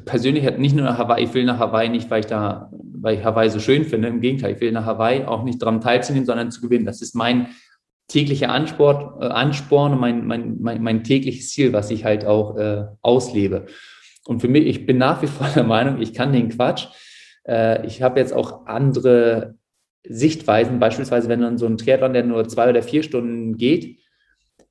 Speaker 1: persönlich nicht nur nach Hawaii, ich will nach Hawaii nicht, weil ich da, weil ich Hawaii so schön finde. Im Gegenteil, ich will nach Hawaii auch nicht daran teilzunehmen, sondern zu gewinnen. Das ist mein täglicher Ansport, äh, Ansporn und mein, mein, mein, mein, tägliches Ziel, was ich halt auch äh, auslebe. Und für mich, ich bin nach wie vor (laughs) der Meinung, ich kann den Quatsch. Äh, ich habe jetzt auch andere Sichtweisen, beispielsweise wenn dann so ein Triathlon, der nur zwei oder vier Stunden geht,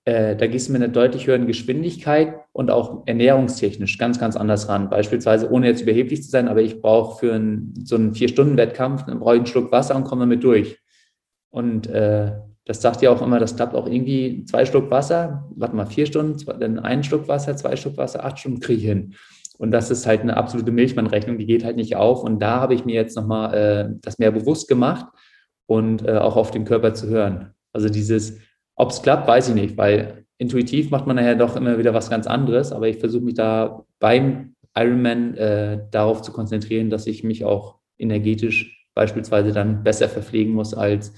Speaker 1: äh, da gehst du mit einer deutlich höheren Geschwindigkeit und auch ernährungstechnisch ganz, ganz anders ran. Beispielsweise, ohne jetzt überheblich zu sein, aber ich brauche für einen, so einen Vier-Stunden-Wettkampf, dann brauche ich einen Schluck Wasser und komme damit durch. Und äh, das sagt ja auch immer, das klappt auch irgendwie zwei Schluck Wasser, warte mal, vier Stunden, zwei, dann einen Schluck Wasser, zwei Schluck Wasser, acht Stunden kriege ich hin. Und das ist halt eine absolute Milchmann-Rechnung, die geht halt nicht auf. Und da habe ich mir jetzt nochmal äh, das mehr bewusst gemacht und äh, auch auf den Körper zu hören. Also dieses, ob es klappt, weiß ich nicht, weil intuitiv macht man nachher doch immer wieder was ganz anderes. Aber ich versuche mich da beim Ironman äh, darauf zu konzentrieren, dass ich mich auch energetisch beispielsweise dann besser verpflegen muss als,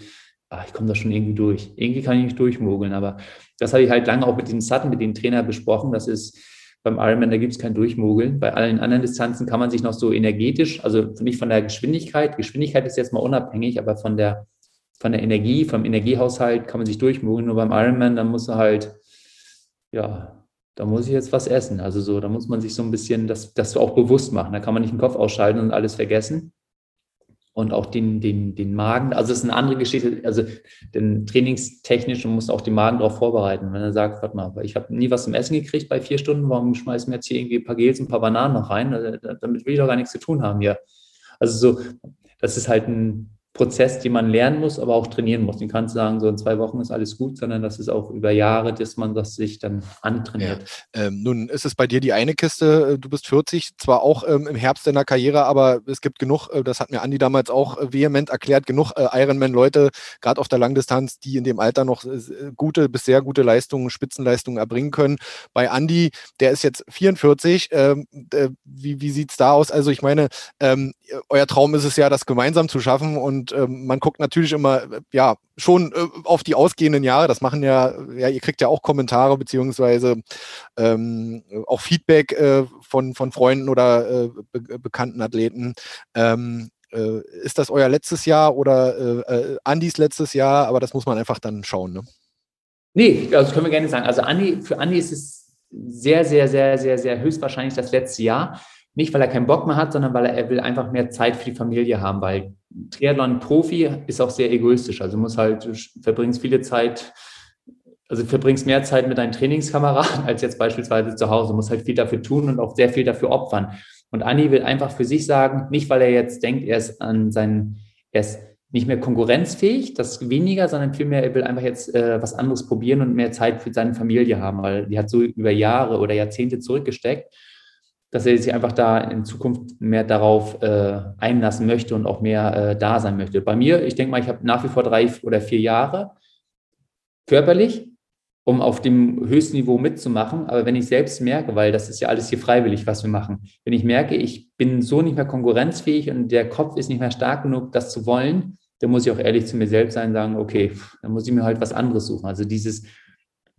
Speaker 1: ach, ich komme da schon irgendwie durch. Irgendwie kann ich nicht durchmogeln. Aber das habe ich halt lange auch mit den Sutton, mit dem Trainer besprochen. Das ist beim Ironman, da gibt es kein Durchmogeln. Bei allen anderen Distanzen kann man sich noch so energetisch, also nicht von der Geschwindigkeit, Geschwindigkeit ist jetzt mal unabhängig, aber von der von der Energie, vom Energiehaushalt kann man sich durchmogeln. Nur beim Ironman, dann muss er halt, ja, da muss ich jetzt was essen. Also so, da muss man sich so ein bisschen das, das auch bewusst machen. Da kann man nicht den Kopf ausschalten und alles vergessen. Und auch den, den, den Magen, also das ist eine andere Geschichte, also den trainingstechnisch und muss auch den Magen darauf vorbereiten. Wenn er sagt, warte mal, ich habe nie was zum Essen gekriegt bei vier Stunden, warum schmeißen wir jetzt hier irgendwie ein paar Gels und ein paar Bananen noch rein? Also, damit will ich doch gar nichts zu tun haben hier. Also so, das ist halt ein, Prozess, den man lernen muss, aber auch trainieren muss. Den kannst du sagen, so in zwei Wochen ist alles gut, sondern das ist auch über Jahre, dass man das sich dann antrainiert.
Speaker 3: Ja. Ähm, nun ist es bei dir die eine Kiste, äh, du bist 40, zwar auch ähm, im Herbst deiner Karriere, aber es gibt genug, äh, das hat mir Andi damals auch äh, vehement erklärt, genug äh, Ironman-Leute, gerade auf der Langdistanz, die in dem Alter noch gute bis sehr gute Leistungen, Spitzenleistungen erbringen können. Bei Andi, der ist jetzt 44, ähm, äh, wie, wie sieht es da aus? Also ich meine, ähm, euer Traum ist es ja, das gemeinsam zu schaffen und ähm, man guckt natürlich immer, ja, schon äh, auf die ausgehenden Jahre. Das machen ja, ja, ihr kriegt ja auch Kommentare beziehungsweise ähm, auch Feedback äh, von, von Freunden oder äh, be bekannten Athleten. Ähm, äh, ist das euer letztes Jahr oder äh, äh, Andis letztes Jahr? Aber das muss man einfach dann schauen. Ne?
Speaker 1: Nee, also können wir gerne sagen. Also Andi, für Andi ist es sehr, sehr, sehr, sehr, sehr höchstwahrscheinlich das letzte Jahr. Nicht, weil er keinen Bock mehr hat, sondern weil er, er will einfach mehr Zeit für die Familie haben, weil Triathlon-Profi ist auch sehr egoistisch. Also muss halt, du verbringst viele Zeit, also verbringst mehr Zeit mit deinen Trainingskameraden als jetzt beispielsweise zu Hause. Du musst halt viel dafür tun und auch sehr viel dafür opfern. Und Anni will einfach für sich sagen, nicht weil er jetzt denkt, er ist an seinen, er ist nicht mehr konkurrenzfähig, das weniger, sondern vielmehr, er will einfach jetzt äh, was anderes probieren und mehr Zeit für seine Familie haben, weil die hat so über Jahre oder Jahrzehnte zurückgesteckt, dass er sich einfach da in Zukunft mehr darauf äh, einlassen möchte und auch mehr äh, da sein möchte. Bei mir, ich denke mal, ich habe nach wie vor drei oder vier Jahre körperlich, um auf dem höchsten Niveau mitzumachen. Aber wenn ich selbst merke, weil das ist ja alles hier freiwillig, was wir machen, wenn ich merke, ich bin so nicht mehr konkurrenzfähig und der Kopf ist nicht mehr stark genug, das zu wollen, dann muss ich auch ehrlich zu mir selbst sein und sagen, okay, dann muss ich mir halt was anderes suchen. Also dieses,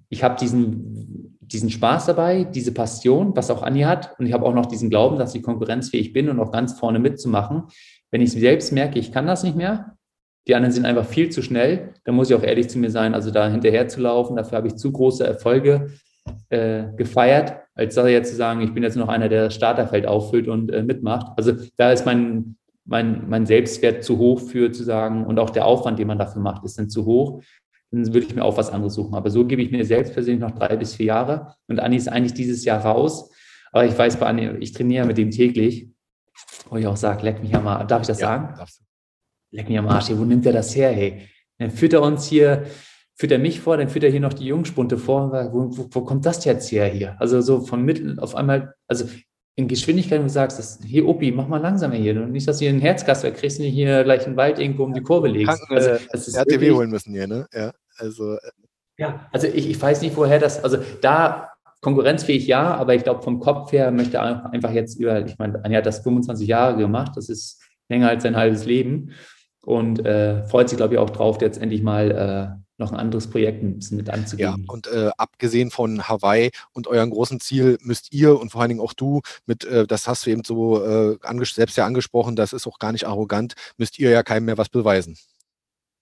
Speaker 1: ich habe diesen, diesen Spaß dabei, diese Passion, was auch Anni hat, und ich habe auch noch diesen Glauben, dass ich konkurrenzfähig bin und auch ganz vorne mitzumachen. Wenn ich selbst merke, ich kann das nicht mehr, die anderen sind einfach viel zu schnell, dann muss ich auch ehrlich zu mir sein, also da hinterher zu laufen, dafür habe ich zu große Erfolge äh, gefeiert, als da jetzt zu sagen, ich bin jetzt noch einer, der das Starterfeld auffüllt und äh, mitmacht. Also da ist mein, mein, mein Selbstwert zu hoch für zu sagen und auch der Aufwand, den man dafür macht, ist dann zu hoch. Dann würde ich mir auch was anderes suchen. Aber so gebe ich mir selbst persönlich noch drei bis vier Jahre. Und Anni ist eigentlich dieses Jahr raus. Aber ich weiß bei Anni, ich trainiere mit ihm täglich, wo ich auch sage, leck mich ja mal. Darf ich das ja, sagen? Darfst du. Leck mich am Arsch, wo nimmt er das her, hey? Dann führt er uns hier, führt er mich vor, dann führt er hier noch die Jungspunte vor. Wo, wo, wo kommt das jetzt her hier? Also so von Mittel auf einmal, also in Geschwindigkeit, du sagst, das, hier Opi, mach mal langsamer hier. Und nicht, dass du hier ein Herzgaswerk kriegst und hier gleich einen Wald irgendwo um die Kurve legst.
Speaker 3: also, das ist RTW wirklich, holen müssen hier, ne? Ja, also. Äh,
Speaker 1: ja, also ich, ich weiß nicht, woher das, also da konkurrenzfähig ja, aber ich glaube vom Kopf her möchte er einfach jetzt über, ich meine, Anja hat das 25 Jahre gemacht, das ist länger als sein halbes Leben und äh, freut sich, glaube ich, auch drauf, jetzt endlich mal äh, noch ein anderes Projekt ein bisschen mit anzugehen.
Speaker 3: Ja, und äh, abgesehen von Hawaii und eurem großen Ziel müsst ihr und vor allen Dingen auch du mit, äh, das hast du eben so äh, selbst ja angesprochen, das ist auch gar nicht arrogant, müsst ihr ja keinem mehr was beweisen.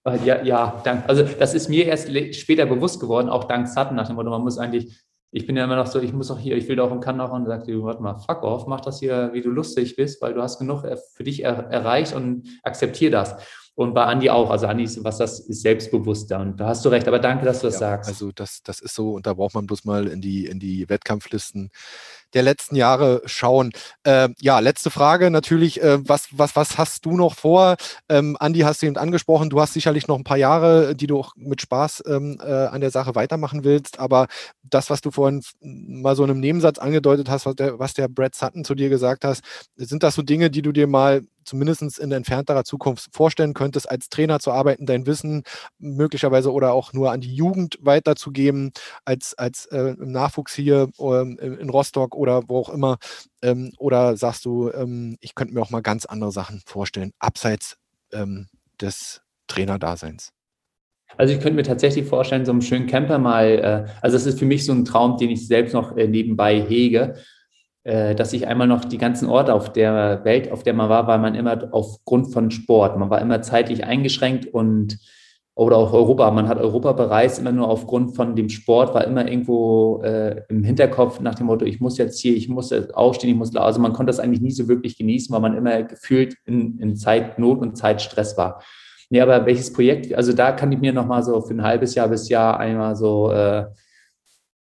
Speaker 1: Äh, ja, ja, dank, also das ist mir erst später bewusst geworden, auch dank Sutton nach dem Motto, man muss eigentlich, ich bin ja immer noch so, ich muss auch hier, ich will doch und kann doch und sagt, warte mal, fuck off, mach das hier, wie du lustig bist, weil du hast genug für dich er, erreicht und akzeptier das. Und bei Andi auch. Also Andi ist, was das ist, selbstbewusster. Und da hast du recht. Aber danke, dass du das ja, sagst.
Speaker 3: Also das, das ist so. Und da braucht man bloß mal in die, in die Wettkampflisten der letzten Jahre schauen. Äh, ja, letzte Frage natürlich, äh, was, was, was hast du noch vor? Ähm, Andi hast du eben angesprochen, du hast sicherlich noch ein paar Jahre, die du auch mit Spaß ähm, äh, an der Sache weitermachen willst, aber das, was du vorhin mal so in einem Nebensatz angedeutet hast, was der, was der Brad Sutton zu dir gesagt hast, sind das so Dinge, die du dir mal zumindest in entfernterer Zukunft vorstellen könntest, als Trainer zu arbeiten, dein Wissen möglicherweise oder auch nur an die Jugend weiterzugeben, als, als äh, im Nachwuchs hier ähm, in Rostock oder wo auch immer? Ähm, oder sagst du, ähm, ich könnte mir auch mal ganz andere Sachen vorstellen, abseits ähm, des Trainerdaseins?
Speaker 1: Also ich könnte mir tatsächlich vorstellen, so einen schönen Camper mal, äh, also das ist für mich so ein Traum, den ich selbst noch äh, nebenbei hege, dass ich einmal noch die ganzen Orte auf der Welt, auf der man war, war man immer aufgrund von Sport. Man war immer zeitlich eingeschränkt und oder auch Europa. Man hat Europa bereist immer nur aufgrund von dem Sport, war immer irgendwo äh, im Hinterkopf nach dem Motto, ich muss jetzt hier, ich muss aufstehen, ich muss, also man konnte das eigentlich nie so wirklich genießen, weil man immer gefühlt in, in Zeitnot und Zeitstress war. Nee, aber welches Projekt, also da kann ich mir nochmal so für ein halbes Jahr bis Jahr einmal so äh,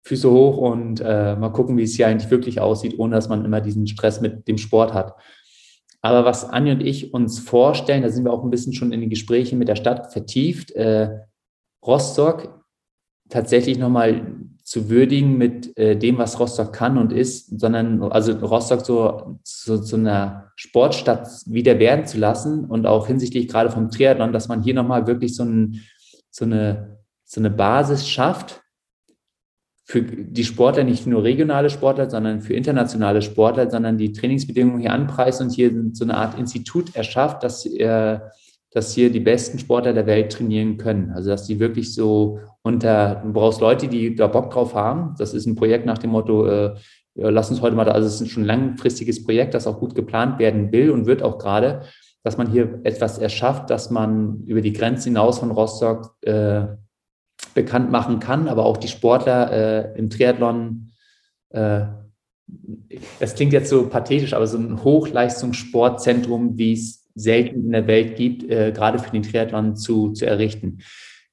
Speaker 1: Füße hoch und äh, mal gucken, wie es hier eigentlich wirklich aussieht, ohne dass man immer diesen Stress mit dem Sport hat. Aber was Anja und ich uns vorstellen, da sind wir auch ein bisschen schon in die Gespräche mit der Stadt vertieft, äh, Rostock tatsächlich nochmal zu würdigen mit äh, dem, was Rostock kann und ist, sondern also Rostock so so, so einer Sportstadt wieder werden zu lassen und auch hinsichtlich gerade vom Triathlon, dass man hier nochmal wirklich so, ein, so, eine, so eine Basis schafft, für die Sportler, nicht nur regionale Sportler, sondern für internationale Sportler, sondern die Trainingsbedingungen hier anpreist und hier so eine Art Institut erschafft, dass, äh, dass hier die besten Sportler der Welt trainieren können. Also dass die wirklich so unter, du brauchst Leute, die da Bock drauf haben. Das ist ein Projekt nach dem Motto, äh, lass uns heute mal, also es ist schon ein langfristiges Projekt, das auch gut geplant werden will und wird auch gerade, dass man hier etwas erschafft, dass man über die Grenze hinaus von Rostock äh, bekannt machen kann, aber auch die Sportler äh, im Triathlon, äh, klingt jetzt so pathetisch, aber so ein Hochleistungssportzentrum, wie es selten in der Welt gibt, äh, gerade für den Triathlon zu, zu errichten.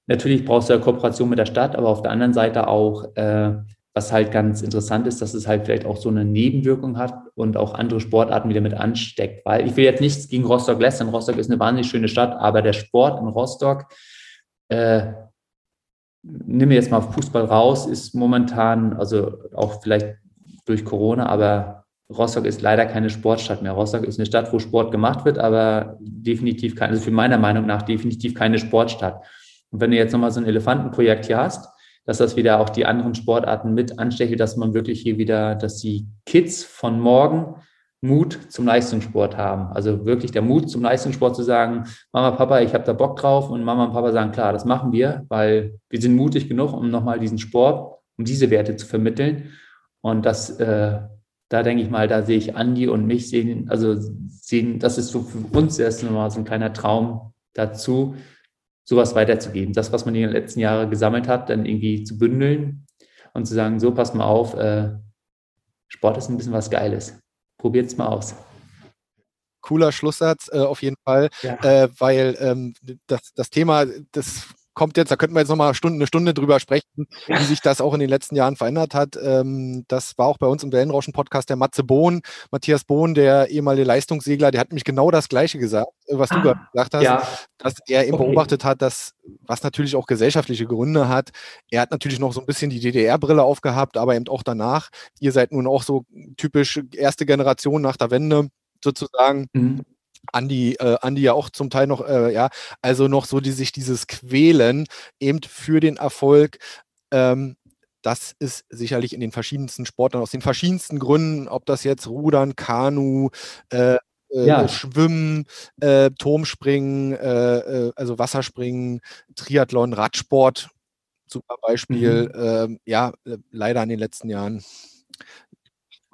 Speaker 1: Natürlich brauchst du eine Kooperation mit der Stadt, aber auf der anderen Seite auch äh, was halt ganz interessant ist, dass es halt vielleicht auch so eine Nebenwirkung hat und auch andere Sportarten wieder mit ansteckt. Weil ich will jetzt nichts gegen Rostock lästern. Rostock ist eine wahnsinnig schöne Stadt, aber der Sport in Rostock, äh, mir jetzt mal Fußball raus, ist momentan, also auch vielleicht durch Corona, aber Rostock ist leider keine Sportstadt mehr. Rostock ist eine Stadt, wo Sport gemacht wird, aber definitiv keine, also für meiner Meinung nach definitiv keine Sportstadt. Und wenn du jetzt nochmal so ein Elefantenprojekt hier hast, dass das wieder auch die anderen Sportarten mit anstechelt, dass man wirklich hier wieder, dass die Kids von morgen Mut zum Leistungssport haben. Also wirklich der Mut zum Leistungssport zu sagen, Mama, Papa, ich habe da Bock drauf und Mama und Papa sagen, klar, das machen wir, weil wir sind mutig genug, um nochmal diesen Sport, um diese Werte zu vermitteln. Und das, äh, da denke ich mal, da sehe ich Andi und mich sehen, also sehen, das ist so für uns erst nochmal so ein kleiner Traum dazu, sowas weiterzugeben. Das, was man in den letzten Jahren gesammelt hat, dann irgendwie zu bündeln und zu sagen, so passt mal auf, äh, Sport ist ein bisschen was Geiles. Probiert es mal aus.
Speaker 3: Cooler Schlusssatz äh, auf jeden Fall, ja. äh, weil ähm, das, das Thema, das kommt jetzt, da könnten wir jetzt nochmal Stunde, eine Stunde drüber sprechen, wie sich das auch in den letzten Jahren verändert hat. Ähm, das war auch bei uns im Wellenrauschen-Podcast der Matze Bohn, Matthias Bohn, der ehemalige Leistungssegler, der hat nämlich genau das Gleiche gesagt, äh, was ah, du gesagt hast, ja. dass er eben okay. beobachtet hat, dass, was natürlich auch gesellschaftliche Gründe hat, er hat natürlich noch so ein bisschen die DDR-Brille aufgehabt, aber eben auch danach. Ihr seid nun auch so typisch erste Generation nach der Wende sozusagen. Mhm. Andi, äh, Andi ja auch zum Teil noch, äh, ja, also noch so die sich dieses Quälen eben für den Erfolg. Ähm, das ist sicherlich in den verschiedensten Sporten aus den verschiedensten Gründen, ob das jetzt Rudern, Kanu, äh, äh ja. Schwimmen, äh, Turmspringen, äh, äh, also Wasserspringen, Triathlon, Radsport, super Beispiel. Mhm. Ähm, ja, leider in den letzten Jahren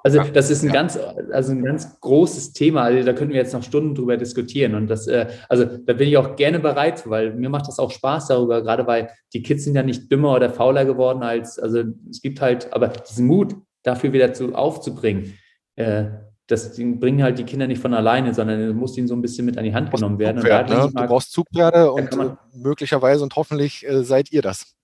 Speaker 1: also das ist ein ja. ganz, also ein ganz großes Thema. Also da könnten wir jetzt noch Stunden drüber diskutieren. Und das, äh, also da bin ich auch gerne bereit, weil mir macht das auch Spaß darüber, gerade weil die Kids sind ja nicht dümmer oder fauler geworden als, also es gibt halt, aber diesen Mut dafür wieder zu aufzubringen, äh, das bringen halt die Kinder nicht von alleine, sondern es muss ihnen so ein bisschen mit an die Hand genommen werden.
Speaker 3: Zugpferd, ne? Du brauchst Zugpferde und möglicherweise und hoffentlich äh, seid ihr das.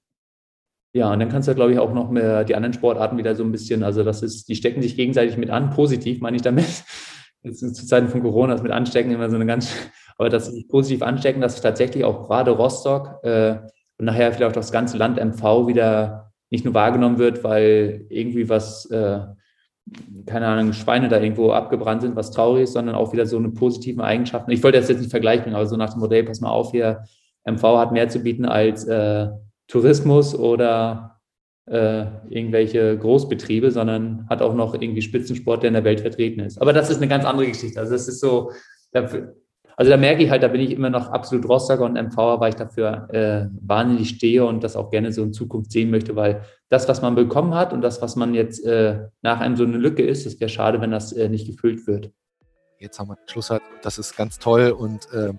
Speaker 1: Ja, und dann kannst du, glaube ich, auch noch mehr die anderen Sportarten wieder so ein bisschen, also das ist, die stecken sich gegenseitig mit an, positiv meine ich damit. (laughs) zu Zeiten von Corona ist mit Anstecken immer so eine ganz, (laughs) aber sie sich positiv anstecken, dass tatsächlich auch gerade Rostock äh, und nachher vielleicht auch das ganze Land MV wieder nicht nur wahrgenommen wird, weil irgendwie was, äh, keine Ahnung, Schweine da irgendwo abgebrannt sind, was traurig ist, sondern auch wieder so eine positive Eigenschaften. Ich wollte das jetzt nicht vergleichen, aber so nach dem Modell, pass mal auf hier, MV hat mehr zu bieten als äh, Tourismus oder äh, irgendwelche Großbetriebe, sondern hat auch noch irgendwie Spitzensport, der in der Welt vertreten ist. Aber das ist eine ganz andere Geschichte. Also das ist so, also da merke ich halt, da bin ich immer noch absolut Rostocker und Empower, weil ich dafür äh, wahnsinnig stehe und das auch gerne so in Zukunft sehen möchte, weil das, was man bekommen hat und das, was man jetzt äh, nach einem so eine Lücke ist, es wäre schade, wenn das äh, nicht gefüllt wird.
Speaker 3: Jetzt haben wir den Schluss, das ist ganz toll und äh,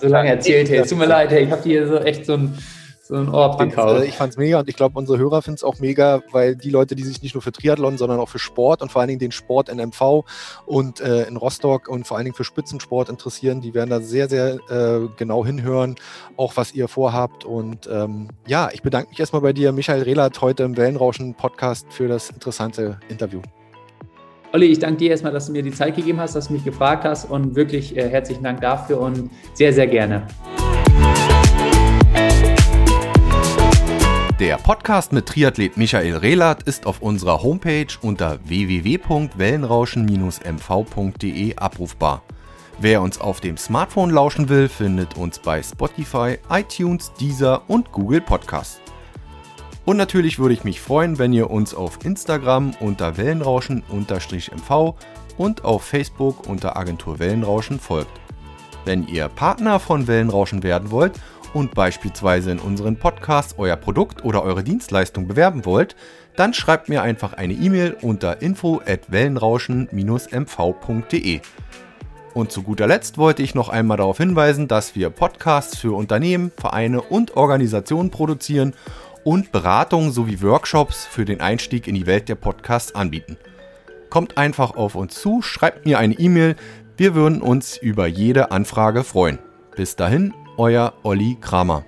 Speaker 1: so lange erzählt, hey, tut mir leid, hey, ich habe hier so echt so ein so ein Ort gekauft.
Speaker 3: Äh, ich fand es mega und ich glaube, unsere Hörer finden es auch mega, weil die Leute, die sich nicht nur für Triathlon, sondern auch für Sport und vor allen Dingen den Sport in MV und äh, in Rostock und vor allen Dingen für Spitzensport interessieren, die werden da sehr, sehr äh, genau hinhören, auch was ihr vorhabt. Und ähm, ja, ich bedanke mich erstmal bei dir, Michael Rehlert, heute im Wellenrauschen-Podcast für das interessante Interview.
Speaker 1: Olli, ich danke dir erstmal, dass du mir die Zeit gegeben hast, dass du mich gefragt hast und wirklich äh, herzlichen Dank dafür und sehr, sehr gerne.
Speaker 2: Der Podcast mit Triathlet Michael Rehlert ist auf unserer Homepage unter www.wellenrauschen-mv.de abrufbar. Wer uns auf dem Smartphone lauschen will, findet uns bei Spotify, iTunes, Deezer und Google Podcasts. Und natürlich würde ich mich freuen, wenn ihr uns auf Instagram unter Wellenrauschen-mv und auf Facebook unter Agentur Wellenrauschen folgt. Wenn ihr Partner von Wellenrauschen werden wollt und beispielsweise in unseren Podcast euer Produkt oder eure Dienstleistung bewerben wollt, dann schreibt mir einfach eine E-Mail unter info@wellenrauschen-mv.de. Und zu guter Letzt wollte ich noch einmal darauf hinweisen, dass wir Podcasts für Unternehmen, Vereine und Organisationen produzieren und Beratungen sowie Workshops für den Einstieg in die Welt der Podcasts anbieten. Kommt einfach auf uns zu, schreibt mir eine E-Mail, wir würden uns über jede Anfrage freuen. Bis dahin, euer Olli Kramer.